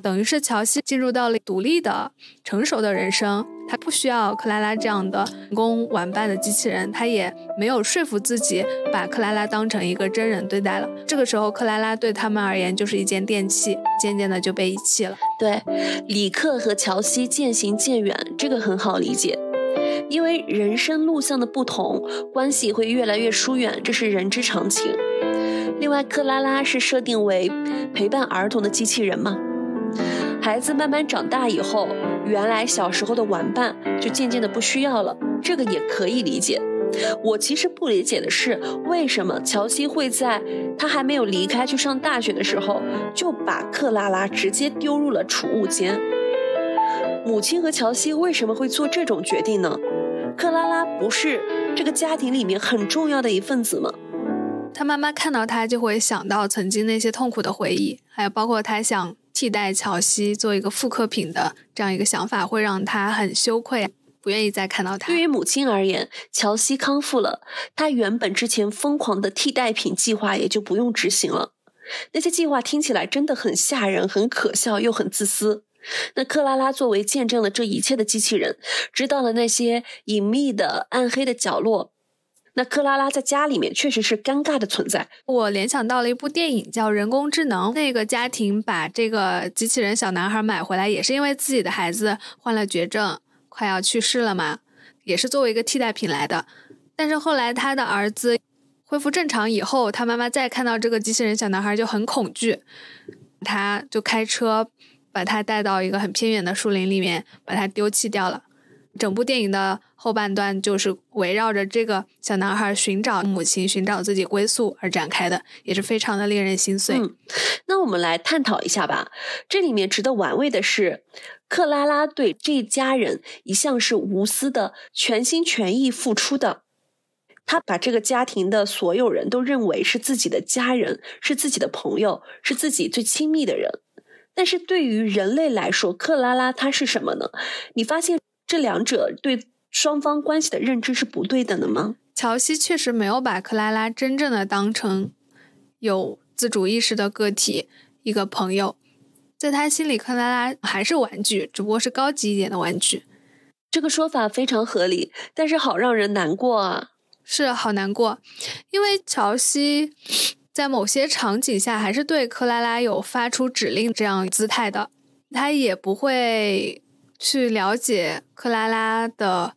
等于是乔西进入到了独立的、成熟的人生，他不需要克拉拉这样的人工玩伴的机器人，他也没有说服自己把克拉拉当成一个真人对待了。这个时候，克拉拉对他们而言就是一件电器，渐渐的就被遗弃了。对，李克和乔西渐行渐远，这个很好理解。因为人生路向的不同，关系会越来越疏远，这是人之常情。另外，克拉拉是设定为陪伴儿童的机器人嘛？孩子慢慢长大以后，原来小时候的玩伴就渐渐的不需要了，这个也可以理解。我其实不理解的是，为什么乔西会在他还没有离开去上大学的时候，就把克拉拉直接丢入了储物间？母亲和乔西为什么会做这种决定呢？克拉拉不是这个家庭里面很重要的一份子吗？他妈妈看到他就会想到曾经那些痛苦的回忆，还有包括他想替代乔西做一个复刻品的这样一个想法，会让他很羞愧，不愿意再看到他。对于母亲而言，乔西康复了，他原本之前疯狂的替代品计划也就不用执行了。那些计划听起来真的很吓人、很可笑又很自私。那克拉拉作为见证了这一切的机器人，知道了那些隐秘的暗黑的角落，那克拉拉在家里面确实是尴尬的存在。我联想到了一部电影叫《人工智能》，那个家庭把这个机器人小男孩买回来，也是因为自己的孩子患了绝症，快要去世了嘛，也是作为一个替代品来的。但是后来他的儿子恢复正常以后，他妈妈再看到这个机器人小男孩就很恐惧，他就开车把他带到一个很偏远的树林里面，把他丢弃掉了。整部电影的后半段就是围绕着这个小男孩寻找母亲、寻找自己归宿而展开的，也是非常的令人心碎。嗯，那我们来探讨一下吧。这里面值得玩味的是，克拉拉对这家人一向是无私的、全心全意付出的。他把这个家庭的所有人都认为是自己的家人，是自己的朋友，是自己最亲密的人。但是对于人类来说，克拉拉她是什么呢？你发现？这两者对双方关系的认知是不对等的吗？乔西确实没有把克拉拉真正的当成有自主意识的个体，一个朋友，在他心里，克拉拉还是玩具，只不过是高级一点的玩具。这个说法非常合理，但是好让人难过啊！是好难过，因为乔西在某些场景下还是对克拉拉有发出指令这样姿态的，他也不会。去了解克拉拉的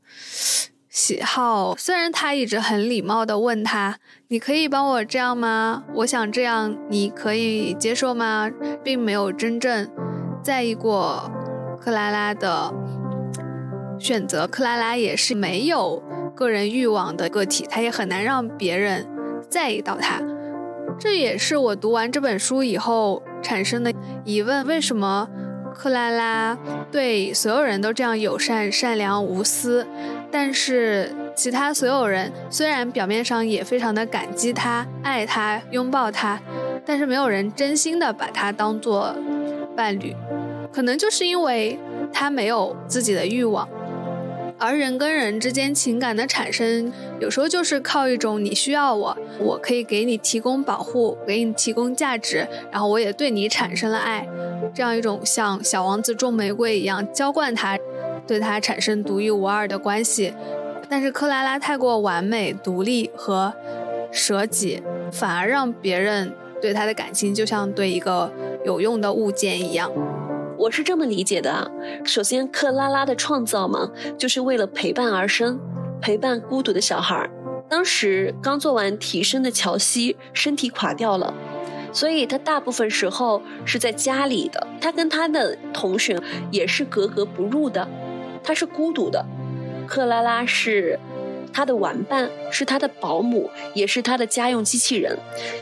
喜好，虽然他一直很礼貌的问他：“你可以帮我这样吗？我想这样，你可以接受吗？”并没有真正在意过克拉拉的选择。克拉拉也是没有个人欲望的个体，他也很难让别人在意到他。这也是我读完这本书以后产生的疑问：为什么？克拉拉对所有人都这样友善、善良、无私，但是其他所有人虽然表面上也非常的感激他、爱他、拥抱他，但是没有人真心的把他当做伴侣，可能就是因为他没有自己的欲望。而人跟人之间情感的产生，有时候就是靠一种你需要我，我可以给你提供保护，给你提供价值，然后我也对你产生了爱，这样一种像小王子种玫瑰一样浇灌他，对他产生独一无二的关系。但是克拉拉太过完美、独立和舍己，反而让别人对他的感情就像对一个有用的物件一样。我是这么理解的，首先，克拉拉的创造嘛，就是为了陪伴而生，陪伴孤独的小孩。当时刚做完提升的乔西身体垮掉了，所以他大部分时候是在家里的。他跟他的同学也是格格不入的，他是孤独的。克拉拉是他的玩伴，是他的保姆，也是他的家用机器人。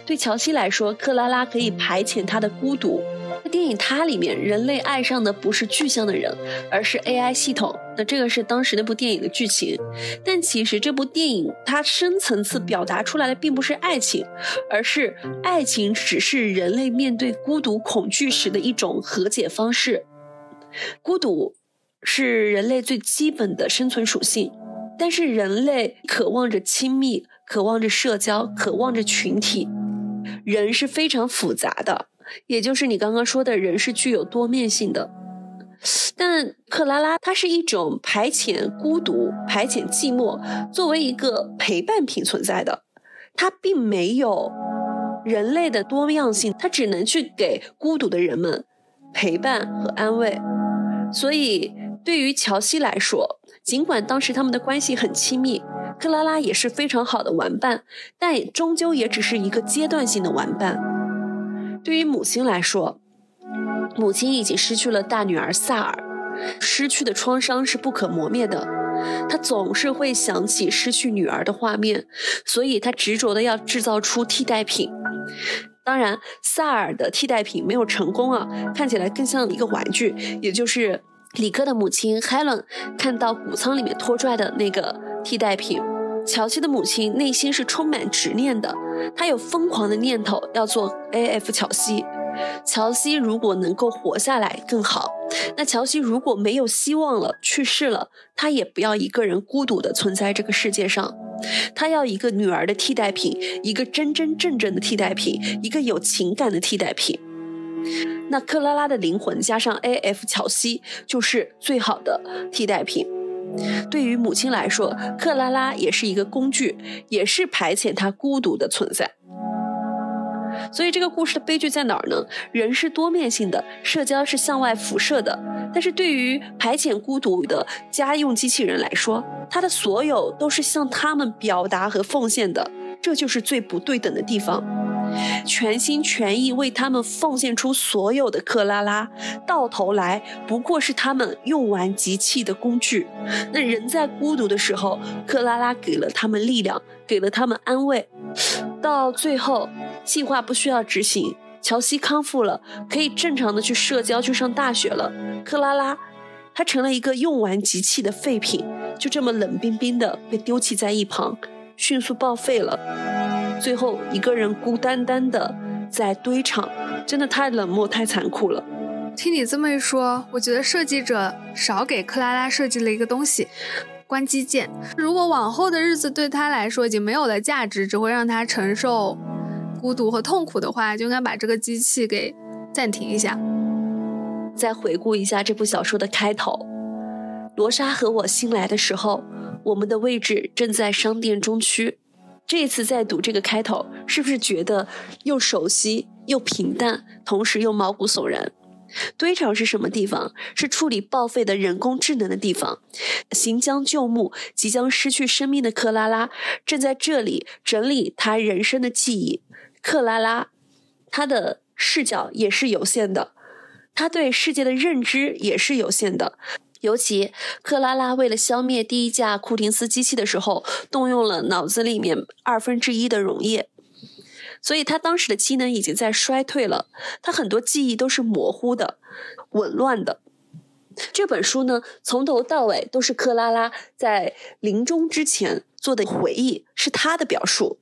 对乔西来说，克拉拉可以排遣他的孤独。电影它里面，人类爱上的不是具象的人，而是 AI 系统。那这个是当时那部电影的剧情。但其实这部电影它深层次表达出来的并不是爱情，而是爱情只是人类面对孤独恐惧时的一种和解方式。孤独是人类最基本的生存属性，但是人类渴望着亲密，渴望着社交，渴望着群体。人是非常复杂的。也就是你刚刚说的人是具有多面性的，但克拉拉它是一种排遣孤独、排遣寂寞，作为一个陪伴品存在的，它并没有人类的多样性，它只能去给孤独的人们陪伴和安慰。所以对于乔西来说，尽管当时他们的关系很亲密，克拉拉也是非常好的玩伴，但终究也只是一个阶段性的玩伴。对于母亲来说，母亲已经失去了大女儿萨尔，失去的创伤是不可磨灭的。她总是会想起失去女儿的画面，所以她执着的要制造出替代品。当然，萨尔的替代品没有成功啊，看起来更像一个玩具，也就是里克的母亲 Helen 看到谷仓里面拖拽的那个替代品。乔西的母亲内心是充满执念的。她有疯狂的念头要做 A.F. 乔西。乔西如果能够活下来更好。那乔西如果没有希望了，去世了，她也不要一个人孤独的存在这个世界上。她要一个女儿的替代品，一个真真正正的替代品，一个有情感的替代品。那克拉拉的灵魂加上 A.F. 乔西就是最好的替代品。对于母亲来说，克拉拉也是一个工具，也是排遣她孤独的存在。所以这个故事的悲剧在哪儿呢？人是多面性的，社交是向外辐射的，但是对于排遣孤独的家用机器人来说，它的所有都是向他们表达和奉献的，这就是最不对等的地方。全心全意为他们奉献出所有的克拉拉，到头来不过是他们用完即弃的工具。那人在孤独的时候，克拉拉给了他们力量，给了他们安慰，到最后。计划不需要执行，乔西康复了，可以正常的去社交，去上大学了。克拉拉，她成了一个用完即弃的废品，就这么冷冰冰的被丢弃在一旁，迅速报废了。最后一个人孤单单的在堆场，真的太冷漠，太残酷了。听你这么一说，我觉得设计者少给克拉拉设计了一个东西——关机键。如果往后的日子对他来说已经没有了价值，只会让他承受。孤独和痛苦的话，就应该把这个机器给暂停一下。再回顾一下这部小说的开头，罗莎和我新来的时候，我们的位置正在商店中区。这次再读这个开头，是不是觉得又熟悉又平淡，同时又毛骨悚然？堆场是什么地方？是处理报废的人工智能的地方。行将就木、即将失去生命的克拉拉，正在这里整理他人生的记忆。克拉拉，她的视角也是有限的，她对世界的认知也是有限的。尤其克拉拉为了消灭第一架库廷斯机器的时候，动用了脑子里面二分之一的溶液，所以她当时的机能已经在衰退了，她很多记忆都是模糊的、紊乱的。这本书呢，从头到尾都是克拉拉在临终之前做的回忆，是她的表述。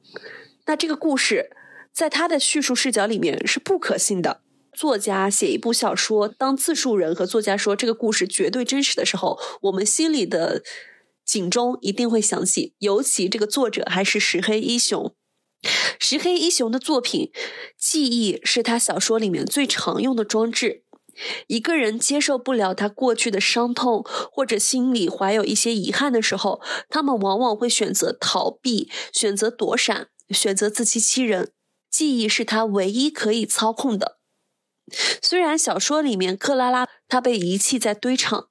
那这个故事。在他的叙述视角里面是不可信的。作家写一部小说，当自述人和作家说这个故事绝对真实的时候，我们心里的警钟一定会响起。尤其这个作者还是石黑一雄，石黑一雄的作品，记忆是他小说里面最常用的装置。一个人接受不了他过去的伤痛，或者心里怀有一些遗憾的时候，他们往往会选择逃避，选择躲闪，选择自欺欺人。记忆是他唯一可以操控的。虽然小说里面克拉拉她被遗弃在堆场，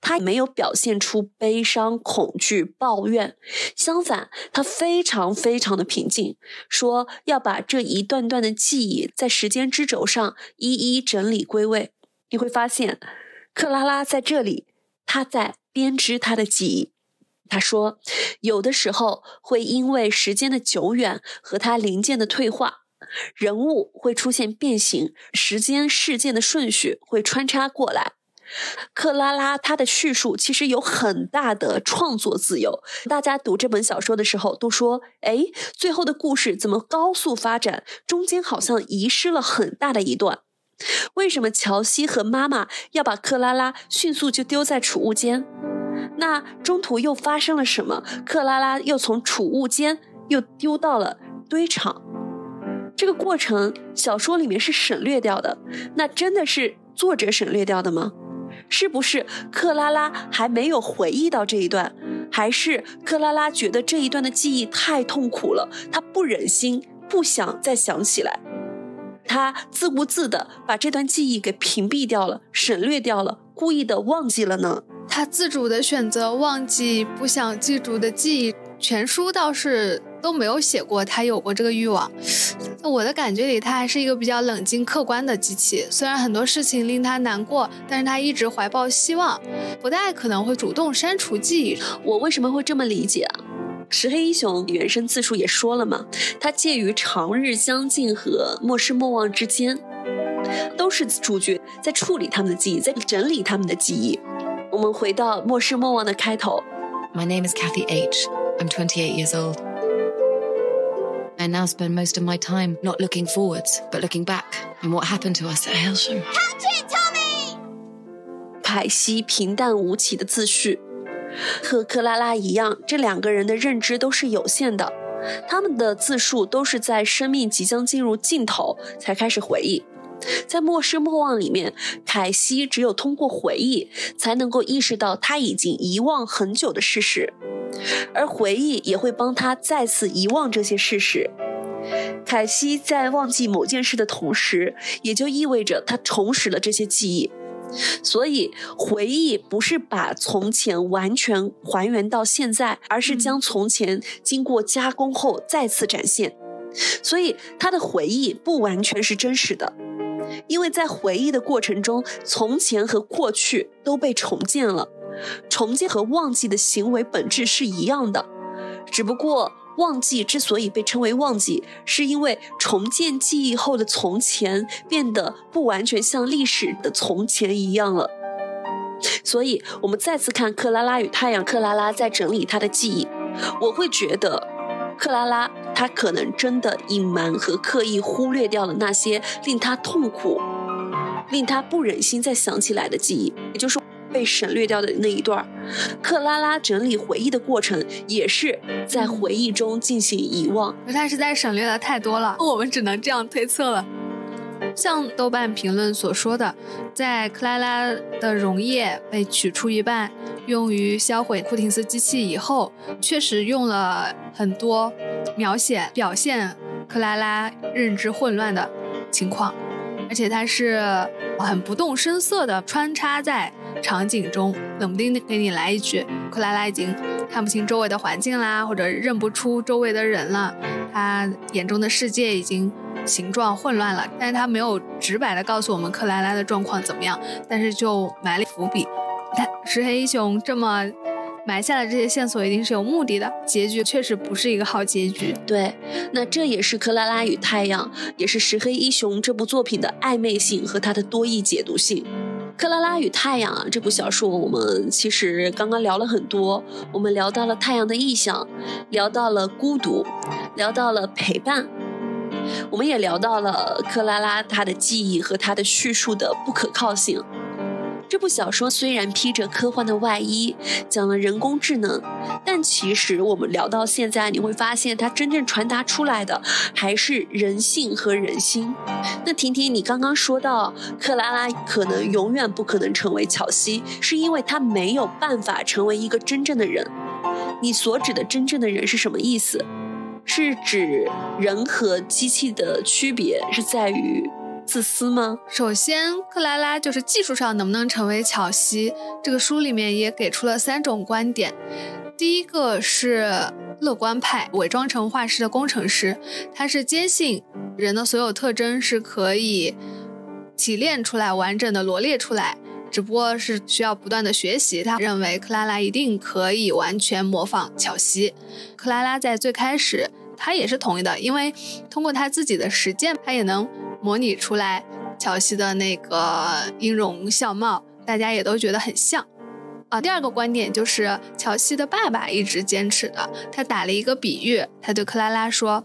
她没有表现出悲伤、恐惧、抱怨，相反，她非常非常的平静，说要把这一段段的记忆在时间之轴上一一整理归位。你会发现，克拉拉在这里，她在编织她的记忆。他说，有的时候会因为时间的久远和他零件的退化。人物会出现变形，时间事件的顺序会穿插过来。克拉拉她的叙述其实有很大的创作自由。大家读这本小说的时候都说：“哎，最后的故事怎么高速发展？中间好像遗失了很大的一段。为什么乔西和妈妈要把克拉拉迅速就丢在储物间？那中途又发生了什么？克拉拉又从储物间又丢到了堆场。”这个过程小说里面是省略掉的，那真的是作者省略掉的吗？是不是克拉拉还没有回忆到这一段，还是克拉拉觉得这一段的记忆太痛苦了，她不忍心不想再想起来，她自顾自的把这段记忆给屏蔽掉了，省略掉了，故意的忘记了呢？她自主的选择忘记不想记住的记忆，全书倒是。都没有写过他有过这个欲望，在我的感觉里他还是一个比较冷静客观的机器。虽然很多事情令他难过，但是他一直怀抱希望，不太可能会主动删除记忆。我为什么会这么理解啊？石黑一雄原生自述也说了嘛，他介于长日将近和莫失莫忘之间，都是主角在处理他们的记忆，在整理他们的记忆。我们回到莫失莫忘的开头。My name is Kathy H. I'm 28 years old. I now spend most of my time not looking forwards, but looking back and what happened to us at Hailsham. Catch it, Tommy! 凯西平淡无奇的自序，和克拉拉一样，这两个人的认知都是有限的，他们的自述都是在生命即将进入尽头才开始回忆。在《莫失莫忘》里面，凯西只有通过回忆，才能够意识到他已经遗忘很久的事实，而回忆也会帮他再次遗忘这些事实。凯西在忘记某件事的同时，也就意味着他重拾了这些记忆。所以，回忆不是把从前完全还原到现在，而是将从前经过加工后再次展现。所以，他的回忆不完全是真实的，因为在回忆的过程中，从前和过去都被重建了。重建和忘记的行为本质是一样的，只不过忘记之所以被称为忘记，是因为重建记忆后的从前变得不完全像历史的从前一样了。所以，我们再次看克拉拉与太阳，克拉拉在整理她的记忆，我会觉得。克拉拉，他可能真的隐瞒和刻意忽略掉了那些令他痛苦、令他不忍心再想起来的记忆，也就是被省略掉的那一段。克拉拉整理回忆的过程，也是在回忆中进行遗忘。她实在省略了太多了，我们只能这样推测了。像豆瓣评论所说的，在克拉拉的溶液被取出一半，用于销毁库廷斯机器以后，确实用了很多描写表现克拉拉认知混乱的情况，而且它是很不动声色的穿插在场景中，冷不丁的给你来一句，克拉拉已经看不清周围的环境啦，或者认不出周围的人了，他眼中的世界已经。形状混乱了，但是他没有直白的告诉我们克拉拉的状况怎么样，但是就埋了伏笔。但石黑一雄这么埋下的这些线索一定是有目的的，结局确实不是一个好结局。对，那这也是克拉拉与太阳，也是石黑一雄这部作品的暧昧性和它的多义解读性。克拉拉与太阳啊，这部小说我们其实刚刚聊了很多，我们聊到了太阳的意象，聊到了孤独，聊到了陪伴。我们也聊到了克拉拉她的记忆和她的叙述的不可靠性。这部小说虽然披着科幻的外衣，讲了人工智能，但其实我们聊到现在，你会发现它真正传达出来的还是人性和人心。那婷婷，你刚刚说到克拉拉可能永远不可能成为乔西，是因为她没有办法成为一个真正的人。你所指的真正的人是什么意思？是指人和机器的区别是在于自私吗？首先，克拉拉就是技术上能不能成为乔西，这个书里面也给出了三种观点。第一个是乐观派，伪装成画师的工程师，他是坚信人的所有特征是可以提炼出来、完整的罗列出来。只不过是需要不断的学习。他认为克拉拉一定可以完全模仿乔西。克拉拉在最开始，他也是同意的，因为通过他自己的实践，他也能模拟出来乔西的那个音容笑貌，大家也都觉得很像。啊，第二个观点就是乔西的爸爸一直坚持的，他打了一个比喻，他对克拉拉说。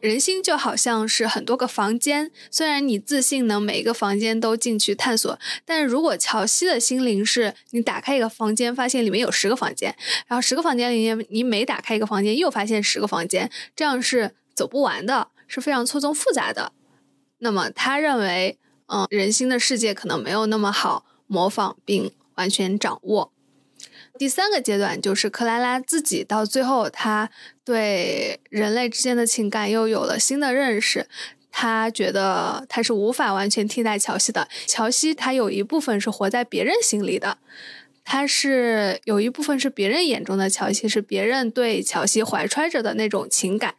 人心就好像是很多个房间，虽然你自信能每一个房间都进去探索，但如果乔西的心灵是你打开一个房间，发现里面有十个房间，然后十个房间里面你每打开一个房间又发现十个房间，这样是走不完的，是非常错综复杂的。那么他认为，嗯，人心的世界可能没有那么好模仿并完全掌握。第三个阶段就是克拉拉自己到最后，他对人类之间的情感又有了新的认识。他觉得他是无法完全替代乔西的。乔西他有一部分是活在别人心里的，他是有一部分是别人眼中的乔西，是别人对乔西怀揣着的那种情感。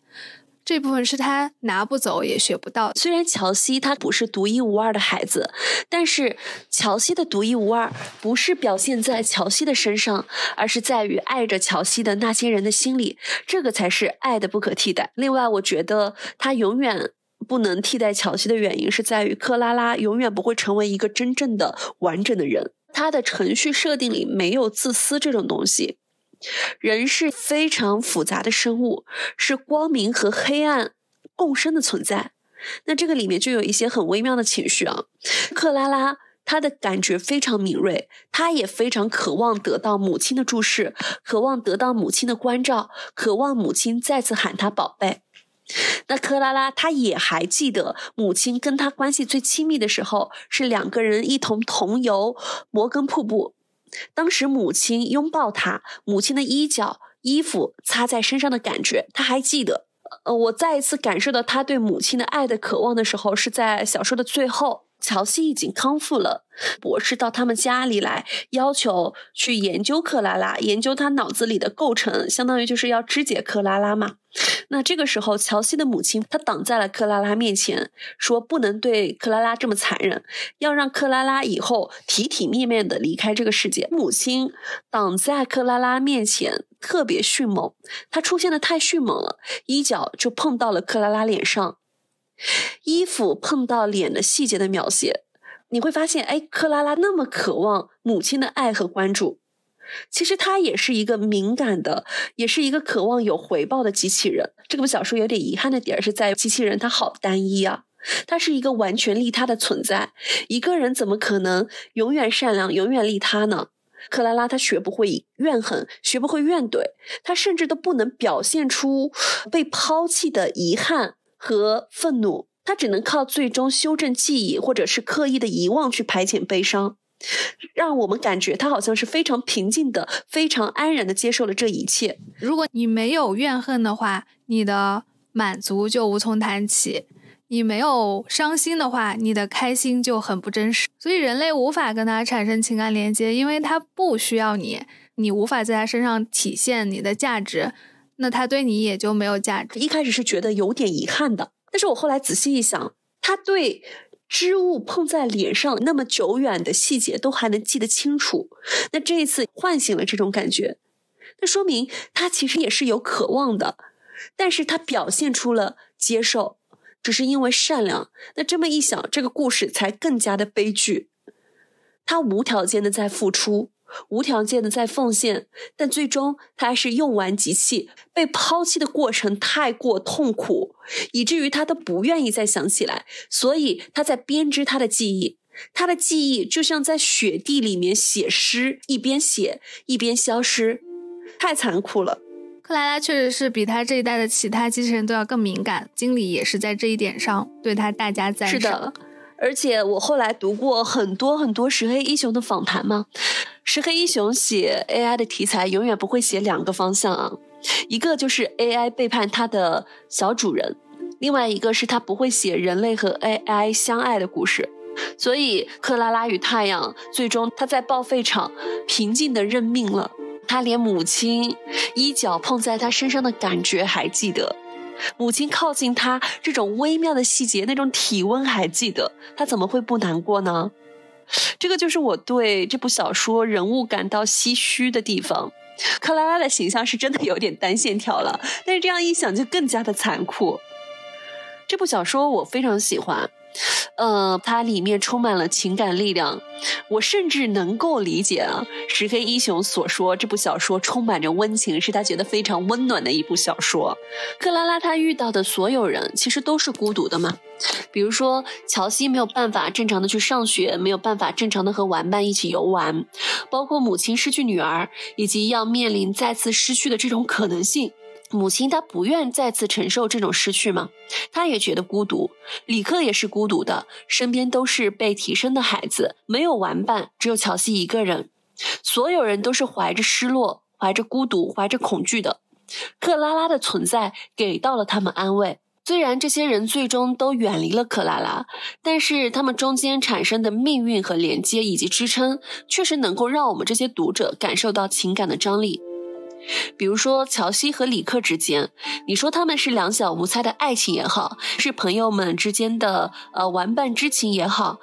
这部分是他拿不走也学不到。虽然乔西他不是独一无二的孩子，但是乔西的独一无二不是表现在乔西的身上，而是在于爱着乔西的那些人的心里，这个才是爱的不可替代。另外，我觉得他永远不能替代乔西的原因是在于克拉拉永远不会成为一个真正的完整的人。他的程序设定里没有自私这种东西。人是非常复杂的生物，是光明和黑暗共生的存在。那这个里面就有一些很微妙的情绪啊。克拉拉她的感觉非常敏锐，她也非常渴望得到母亲的注视，渴望得到母亲的关照，渴望母亲再次喊她宝贝。那克拉拉她也还记得母亲跟她关系最亲密的时候，是两个人一同同游摩根瀑布。当时母亲拥抱他，母亲的衣角、衣服擦在身上的感觉，他还记得。呃，我再一次感受到他对母亲的爱的渴望的时候，是在小说的最后。乔西已经康复了，博士到他们家里来，要求去研究克拉拉，研究他脑子里的构成，相当于就是要肢解克拉拉嘛。那这个时候，乔西的母亲她挡在了克拉拉面前，说不能对克拉拉这么残忍，要让克拉拉以后体体面面的离开这个世界。母亲挡在克拉拉面前，特别迅猛，她出现的太迅猛了，一脚就碰到了克拉拉脸上。衣服碰到脸的细节的描写，你会发现，哎，克拉拉那么渴望母亲的爱和关注，其实她也是一个敏感的，也是一个渴望有回报的机器人。这部小说有点遗憾的点是在机器人它好单一啊，它是一个完全利他的存在。一个人怎么可能永远善良、永远利他呢？克拉拉她学不会怨恨，学不会怨怼，她甚至都不能表现出被抛弃的遗憾。和愤怒，他只能靠最终修正记忆，或者是刻意的遗忘去排遣悲伤，让我们感觉他好像是非常平静的、非常安然的接受了这一切。如果你没有怨恨的话，你的满足就无从谈起；你没有伤心的话，你的开心就很不真实。所以人类无法跟他产生情感连接，因为他不需要你，你无法在他身上体现你的价值。那他对你也就没有价值。一开始是觉得有点遗憾的，但是我后来仔细一想，他对织物碰在脸上那么久远的细节都还能记得清楚，那这一次唤醒了这种感觉，那说明他其实也是有渴望的，但是他表现出了接受，只是因为善良。那这么一想，这个故事才更加的悲剧，他无条件的在付出。无条件的在奉献，但最终他还是用完即弃。被抛弃的过程太过痛苦，以至于他都不愿意再想起来。所以他在编织他的记忆，他的记忆就像在雪地里面写诗，一边写一边消失，太残酷了。克莱拉确实是比他这一代的其他机器人都要更敏感，经理也是在这一点上对他大加赞赏。是的，而且我后来读过很多很多石黑一雄的访谈嘛。石黑一雄写 AI 的题材永远不会写两个方向啊，一个就是 AI 背叛它的小主人，另外一个是他不会写人类和 AI 相爱的故事。所以克拉拉与太阳最终他在报废场平静的认命了，他连母亲衣角碰在他身上的感觉还记得，母亲靠近他这种微妙的细节，那种体温还记得，他怎么会不难过呢？这个就是我对这部小说人物感到唏嘘的地方。克拉拉的形象是真的有点单线条了，但是这样一想就更加的残酷。这部小说我非常喜欢。呃，它里面充满了情感力量，我甚至能够理解啊，石黑一雄所说这部小说充满着温情，是他觉得非常温暖的一部小说。克拉拉她遇到的所有人其实都是孤独的嘛，比如说乔西没有办法正常的去上学，没有办法正常的和玩伴一起游玩，包括母亲失去女儿，以及要面临再次失去的这种可能性。母亲她不愿再次承受这种失去吗？她也觉得孤独。李克也是孤独的，身边都是被提升的孩子，没有玩伴，只有乔西一个人。所有人都是怀着失落、怀着孤独、怀着恐惧的。克拉拉的存在给到了他们安慰。虽然这些人最终都远离了克拉拉，但是他们中间产生的命运和连接以及支撑，确实能够让我们这些读者感受到情感的张力。比如说乔西和李克之间，你说他们是两小无猜的爱情也好，是朋友们之间的呃玩伴之情也好，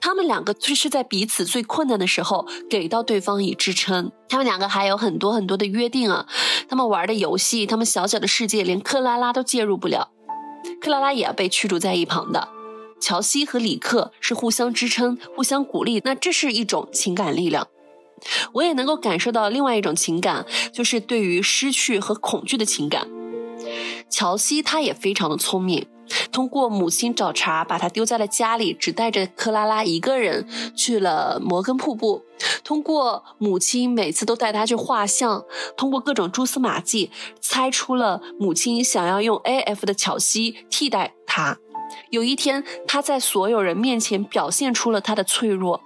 他们两个就是在彼此最困难的时候给到对方以支撑。他们两个还有很多很多的约定啊，他们玩的游戏，他们小小的世界连克拉拉都介入不了，克拉拉也要被驱逐在一旁的。乔西和李克是互相支撑、互相鼓励，那这是一种情感力量。我也能够感受到另外一种情感，就是对于失去和恐惧的情感。乔西他也非常的聪明，通过母亲找茬，把他丢在了家里，只带着克拉拉一个人去了摩根瀑布。通过母亲每次都带他去画像，通过各种蛛丝马迹，猜出了母亲想要用 A.F 的乔西替代他。有一天，他在所有人面前表现出了他的脆弱。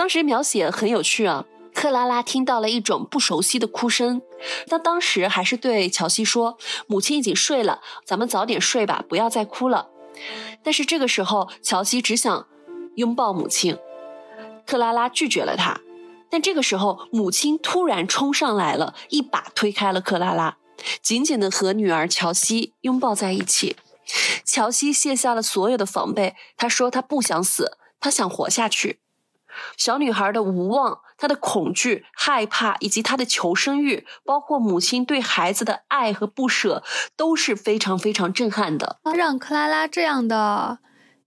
当时描写很有趣啊。克拉拉听到了一种不熟悉的哭声，她当时还是对乔西说：“母亲已经睡了，咱们早点睡吧，不要再哭了。”但是这个时候，乔西只想拥抱母亲，克拉拉拒绝了他。但这个时候，母亲突然冲上来了，一把推开了克拉拉，紧紧的和女儿乔西拥抱在一起。乔西卸下了所有的防备，他说：“他不想死，他想活下去。”小女孩的无望。她的恐惧、害怕，以及她的求生欲，包括母亲对孩子的爱和不舍，都是非常非常震撼的。让克拉拉这样的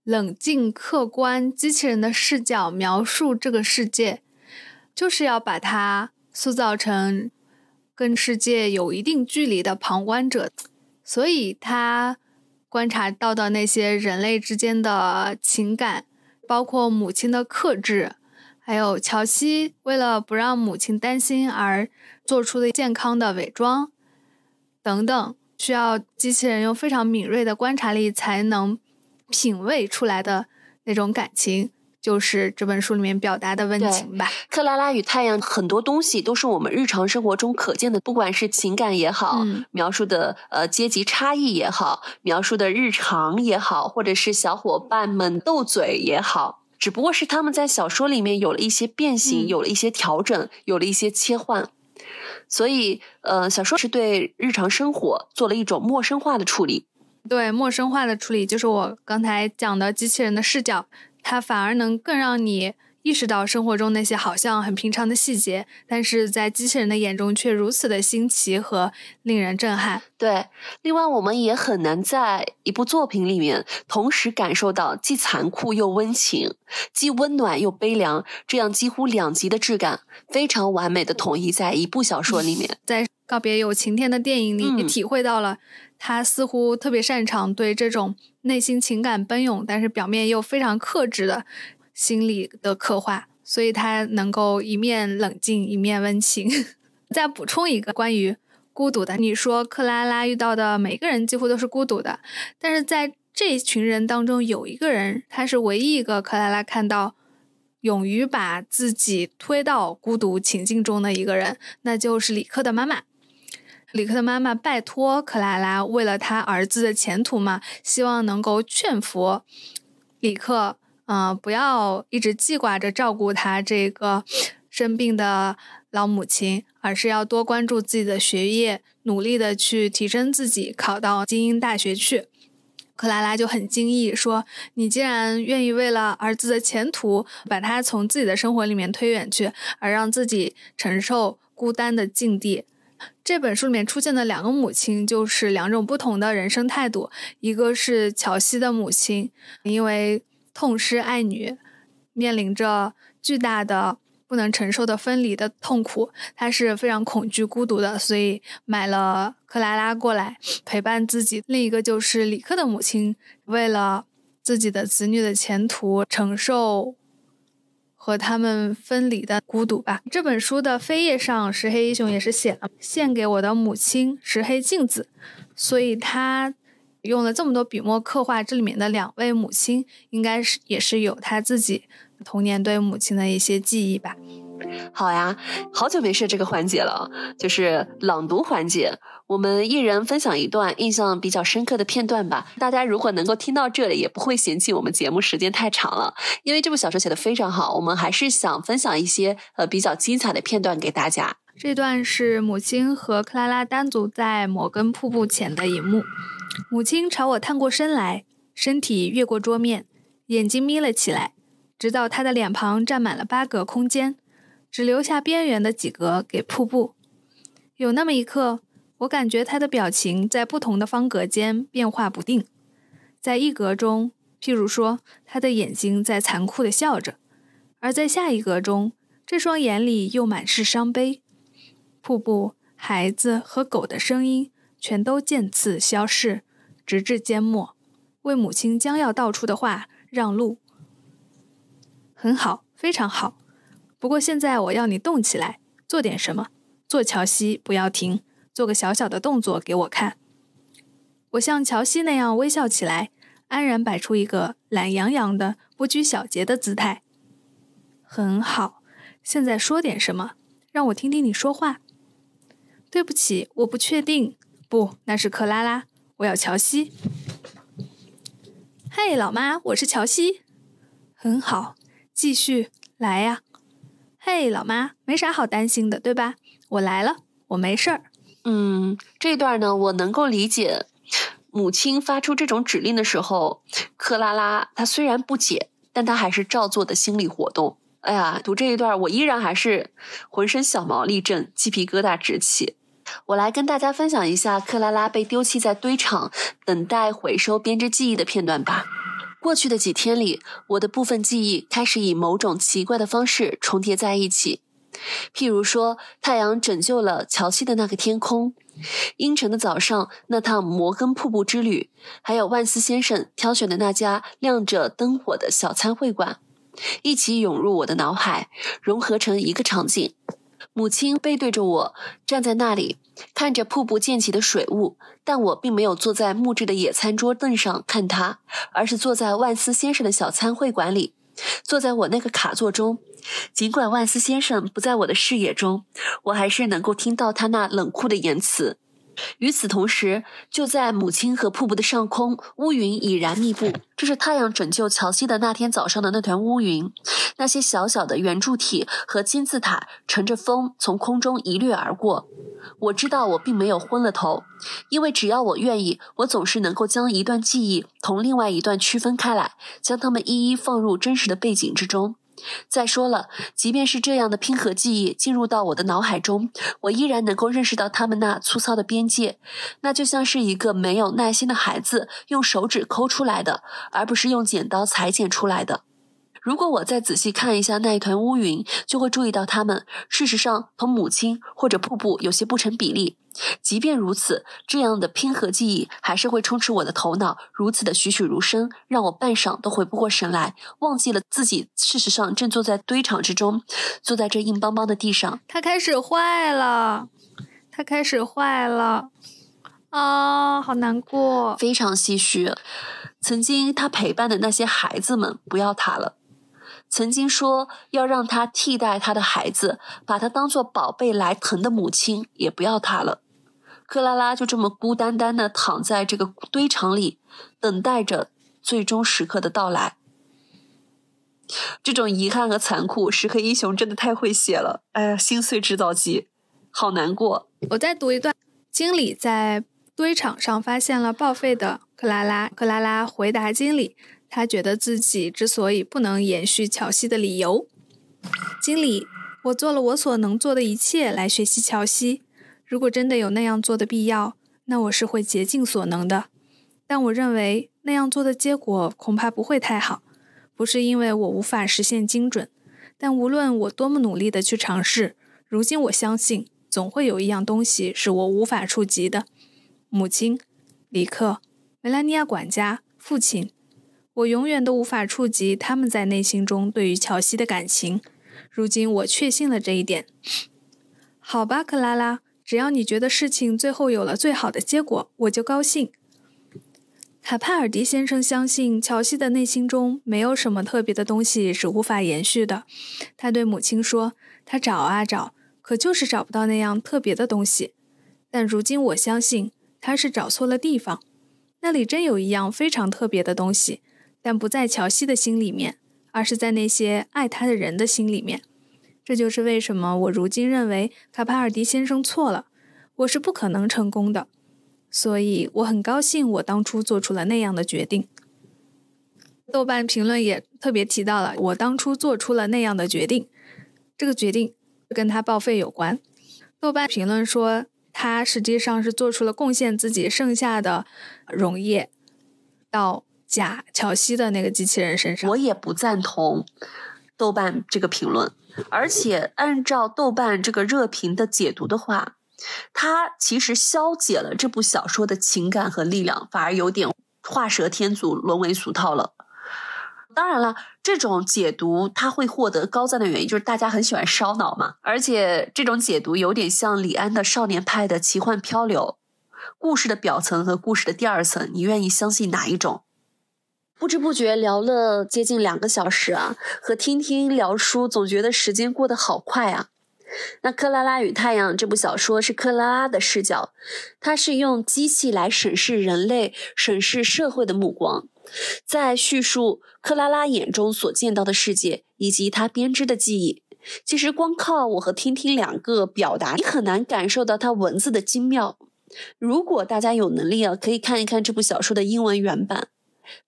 冷静、客观、机器人的视角描述这个世界，就是要把它塑造成跟世界有一定距离的旁观者。所以，她观察到的那些人类之间的情感，包括母亲的克制。还有乔西为了不让母亲担心而做出的健康的伪装，等等，需要机器人用非常敏锐的观察力才能品味出来的那种感情，就是这本书里面表达的温情吧。克拉拉与太阳很多东西都是我们日常生活中可见的，不管是情感也好，描述的呃阶级差异也好，描述的日常也好，或者是小伙伴们斗嘴也好。只不过是他们在小说里面有了一些变形，有了一些调整，有了一些切换，所以呃，小说是对日常生活做了一种陌生化的处理。对陌生化的处理，就是我刚才讲的机器人的视角，它反而能更让你。意识到生活中那些好像很平常的细节，但是在机器人的眼中却如此的新奇和令人震撼。对，另外我们也很难在一部作品里面同时感受到既残酷又温情，既温暖又悲凉，这样几乎两极的质感，非常完美的统一在一部小说里面。<laughs> 在告别有晴天的电影里，也体会到了他似乎特别擅长对这种内心情感奔涌，但是表面又非常克制的。心理的刻画，所以他能够一面冷静，一面温情。<laughs> 再补充一个关于孤独的，你说克拉拉遇到的每个人几乎都是孤独的，但是在这群人当中，有一个人，他是唯一一个克拉拉看到勇于把自己推到孤独情境中的一个人，那就是李克的妈妈。李克的妈妈拜托克拉拉，为了他儿子的前途嘛，希望能够劝服李克。嗯，不要一直记挂着照顾他这个生病的老母亲，而是要多关注自己的学业，努力的去提升自己，考到精英大学去。克拉拉就很惊异，说：“你竟然愿意为了儿子的前途，把他从自己的生活里面推远去，而让自己承受孤单的境地。”这本书里面出现的两个母亲，就是两种不同的人生态度。一个是乔西的母亲，因为。痛失爱女，面临着巨大的不能承受的分离的痛苦，他是非常恐惧孤独的，所以买了克拉拉过来陪伴自己。另一个就是李克的母亲，为了自己的子女的前途，承受和他们分离的孤独吧。这本书的扉页上，石黑一雄也是写了“献给我的母亲石黑镜子”，所以他。用了这么多笔墨刻画这里面的两位母亲，应该是也是有他自己童年对母亲的一些记忆吧。好呀，好久没设这个环节了，就是朗读环节，我们一人分享一段印象比较深刻的片段吧。大家如果能够听到这里，也不会嫌弃我们节目时间太长了，因为这部小说写的非常好，我们还是想分享一些呃比较精彩的片段给大家。这段是母亲和克拉拉单独在摩根瀑布前的一幕。母亲朝我探过身来，身体越过桌面，眼睛眯了起来，直到她的脸庞占满了八格空间，只留下边缘的几格给瀑布。有那么一刻，我感觉她的表情在不同的方格间变化不定。在一格中，譬如说，她的眼睛在残酷地笑着；而在下一格中，这双眼里又满是伤悲。瀑布、孩子和狗的声音。全都渐次消逝，直至缄默。为母亲将要道出的话让路。很好，非常好。不过现在我要你动起来，做点什么。做乔西，不要停，做个小小的动作给我看。我像乔西那样微笑起来，安然摆出一个懒洋洋的、不拘小节的姿态。很好，现在说点什么，让我听听你说话。对不起，我不确定。不，那是克拉拉。我要乔西。嘿，老妈，我是乔西。很好，继续来呀。嘿，老妈，没啥好担心的，对吧？我来了，我没事儿。嗯，这段呢，我能够理解。母亲发出这种指令的时候，克拉拉她虽然不解，但她还是照做的心理活动。哎呀，读这一段，我依然还是浑身小毛立正，鸡皮疙瘩直起。我来跟大家分享一下克拉拉被丢弃在堆场，等待回收编织记忆的片段吧。过去的几天里，我的部分记忆开始以某种奇怪的方式重叠在一起。譬如说，太阳拯救了乔西的那个天空，阴沉的早上那趟摩根瀑布之旅，还有万斯先生挑选的那家亮着灯火的小餐会馆，一起涌入我的脑海，融合成一个场景。母亲背对着我站在那里，看着瀑布溅起的水雾，但我并没有坐在木质的野餐桌凳上看她，而是坐在万斯先生的小餐会馆里，坐在我那个卡座中。尽管万斯先生不在我的视野中，我还是能够听到他那冷酷的言辞。与此同时，就在母亲和瀑布的上空，乌云已然密布。这是太阳拯救乔西的那天早上的那团乌云。那些小小的圆柱体和金字塔乘着风从空中一掠而过。我知道我并没有昏了头，因为只要我愿意，我总是能够将一段记忆同另外一段区分开来，将它们一一放入真实的背景之中。再说了，即便是这样的拼合记忆进入到我的脑海中，我依然能够认识到他们那粗糙的边界，那就像是一个没有耐心的孩子用手指抠出来的，而不是用剪刀裁剪出来的。如果我再仔细看一下那一团乌云，就会注意到它们事实上同母亲或者瀑布有些不成比例。即便如此，这样的拼合记忆还是会充斥我的头脑，如此的栩栩如生，让我半晌都回不过神来，忘记了自己事实上正坐在堆场之中，坐在这硬邦邦的地上。它开始坏了，它开始坏了，啊，好难过，非常唏嘘。曾经他陪伴的那些孩子们不要他了。曾经说要让他替代他的孩子，把他当做宝贝来疼的母亲也不要他了。克拉拉就这么孤单单的躺在这个堆场里，等待着最终时刻的到来。这种遗憾和残酷，石黑一雄真的太会写了。哎呀，心碎制造机，好难过。我再读一段：经理在堆场上发现了报废的克拉拉。克拉拉回答经理。他觉得自己之所以不能延续乔西的理由，经理，我做了我所能做的一切来学习乔西。如果真的有那样做的必要，那我是会竭尽所能的。但我认为那样做的结果恐怕不会太好，不是因为我无法实现精准，但无论我多么努力的去尝试，如今我相信总会有一样东西是我无法触及的。母亲，里克，梅兰妮亚管家，父亲。我永远都无法触及他们在内心中对于乔西的感情。如今我确信了这一点。好吧，克拉拉，只要你觉得事情最后有了最好的结果，我就高兴。卡帕尔迪先生相信乔西的内心中没有什么特别的东西是无法延续的。他对母亲说：“他找啊找，可就是找不到那样特别的东西。但如今我相信他是找错了地方，那里真有一样非常特别的东西。”但不在乔西的心里面，而是在那些爱他的人的心里面。这就是为什么我如今认为卡帕尔迪先生错了，我是不可能成功的。所以我很高兴我当初做出了那样的决定。豆瓣评论也特别提到了我当初做出了那样的决定，这个决定跟他报废有关。豆瓣评论说他实际上是做出了贡献自己剩下的溶液到。假乔西的那个机器人身上，我也不赞同豆瓣这个评论。而且按照豆瓣这个热评的解读的话，它其实消解了这部小说的情感和力量，反而有点画蛇添足，沦为俗套了。当然了，这种解读它会获得高赞的原因，就是大家很喜欢烧脑嘛。而且这种解读有点像李安的《少年派的奇幻漂流》，故事的表层和故事的第二层，你愿意相信哪一种？不知不觉聊了接近两个小时啊，和听听聊书，总觉得时间过得好快啊。那《克拉拉与太阳》这部小说是克拉拉的视角，它是用机器来审视人类、审视社会的目光。在叙述克拉拉眼中所见到的世界，以及她编织的记忆。其实光靠我和听听两个表达，你很难感受到它文字的精妙。如果大家有能力啊，可以看一看这部小说的英文原版。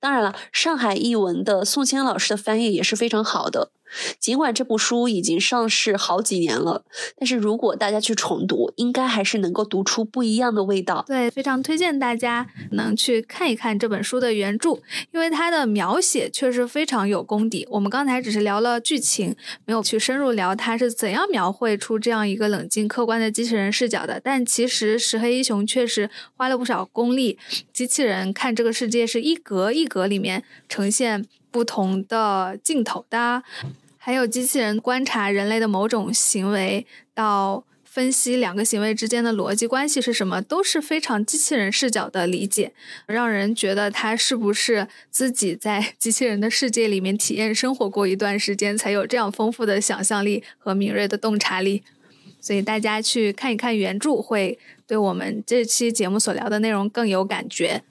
当然了，上海译文的宋谦老师的翻译也是非常好的。尽管这部书已经上市好几年了，但是如果大家去重读，应该还是能够读出不一样的味道。对，非常推荐大家能去看一看这本书的原著，因为它的描写确实非常有功底。我们刚才只是聊了剧情，没有去深入聊它是怎样描绘出这样一个冷静客观的机器人视角的。但其实石黑一雄确实花了不少功力，机器人看这个世界是一格一格里面呈现。不同的镜头的，还有机器人观察人类的某种行为，到分析两个行为之间的逻辑关系是什么，都是非常机器人视角的理解，让人觉得他是不是自己在 <laughs> 机器人的世界里面体验生活过一段时间，才有这样丰富的想象力和敏锐的洞察力。所以大家去看一看原著，会对我们这期节目所聊的内容更有感觉。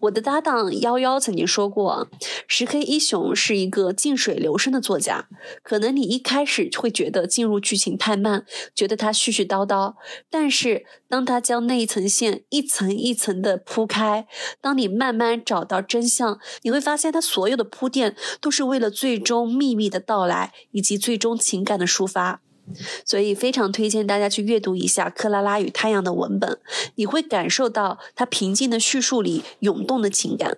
我的搭档幺幺曾经说过，石黑一雄是一个静水流深的作家。可能你一开始会觉得进入剧情太慢，觉得他絮絮叨叨，但是当他将那一层线一层一层的铺开，当你慢慢找到真相，你会发现他所有的铺垫都是为了最终秘密的到来以及最终情感的抒发。所以非常推荐大家去阅读一下《克拉拉与太阳》的文本，你会感受到它平静的叙述里涌动的情感。《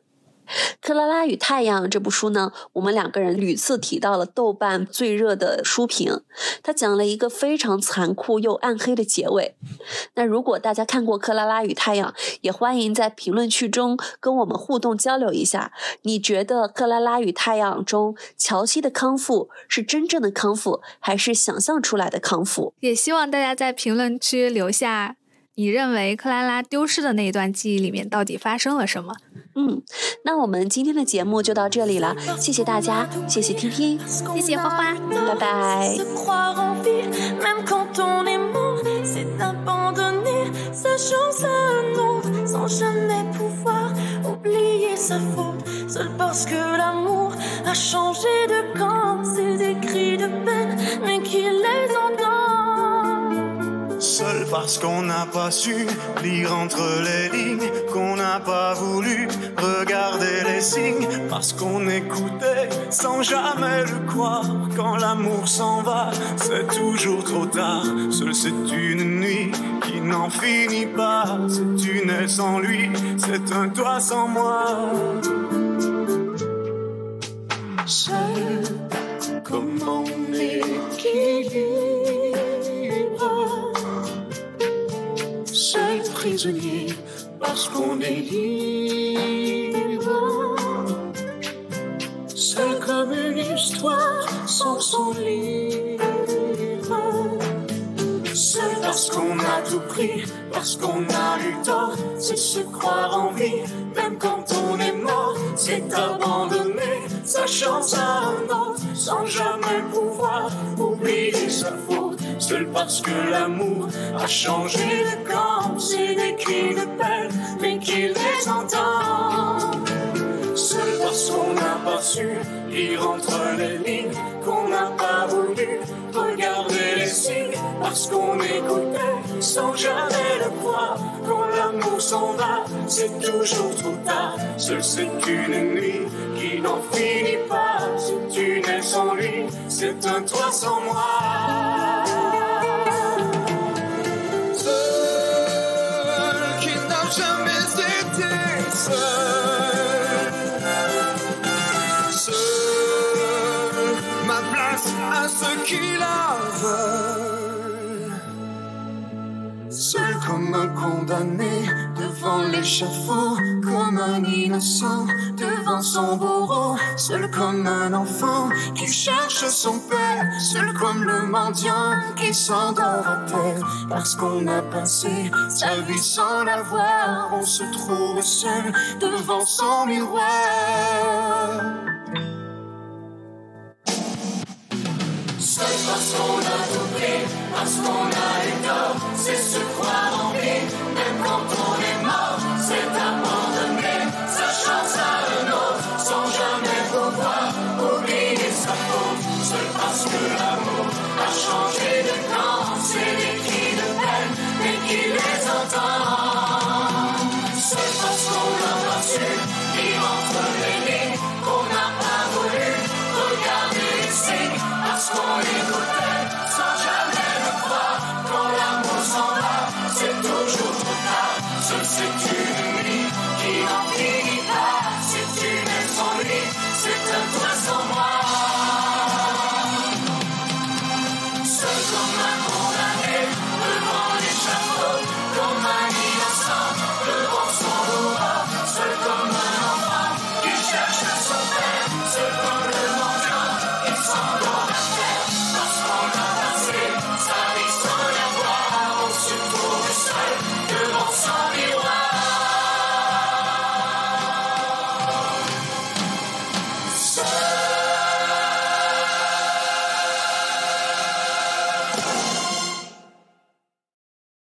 克拉拉与太阳》这部书呢，我们两个人屡次提到了豆瓣最热的书评。它讲了一个非常残酷又暗黑的结尾。那如果大家看过《克拉拉与太阳》，也欢迎在评论区中跟我们互动交流一下。你觉得《克拉拉与太阳》中乔西的康复是真正的康复，还是想象出来的康复？也希望大家在评论区留下。你认为克拉拉丢失的那一段记忆里面到底发生了什么？嗯，那我们今天的节目就到这里了，谢谢大家，谢谢听听，谢谢花花，拜拜。Seul parce qu'on n'a pas su lire entre les lignes, qu'on n'a pas voulu regarder les signes, parce qu'on écoutait sans jamais le croire. Quand l'amour s'en va, c'est toujours trop tard. Seul c'est une nuit qui n'en finit pas. C'est une sans lui, c'est un toi sans moi. Seul comme mon équilibre. Prisonnier parce qu'on est libre. C'est comme une histoire sans son livre. C'est parce qu'on a tout pris, parce qu'on a eu tort, c'est se croire en vie, même quand on est mort, c'est abandonner sa chance à un autre, sans jamais pouvoir oublier sa faute. Seul parce que l'amour a changé de camp, c'est des cris de peine, mais qu'il les entend. Seul parce qu'on n'a pas su lire entre les lignes, qu'on n'a pas voulu regarder les signes, parce qu'on écoutait sans jamais le croire. Quand l'amour s'en va, c'est toujours trop tard. Seul c'est une nuit qui n'en finit pas. Si tu n'es sans lui, c'est un toi sans moi. Seul qui n'a jamais été seul. Seul, ma place à ceux qui la veulent. Comme un condamné devant l'échafaud, comme un innocent devant son bourreau, seul comme un enfant qui cherche son père, seul comme le mendiant qui s'endort à terre, parce qu'on a passé sa vie sans la voir, on se trouve seul devant son miroir. Seul parce qu'on parce qu'on a eu tort, c'est se croire en vie, même quand on est mort, c'est abandonner sa chance à un autre, sans jamais pouvoir oublier sa faute. Seul parce que l'amour a changé de camp, c'est des cris de peine, mais qui les entend.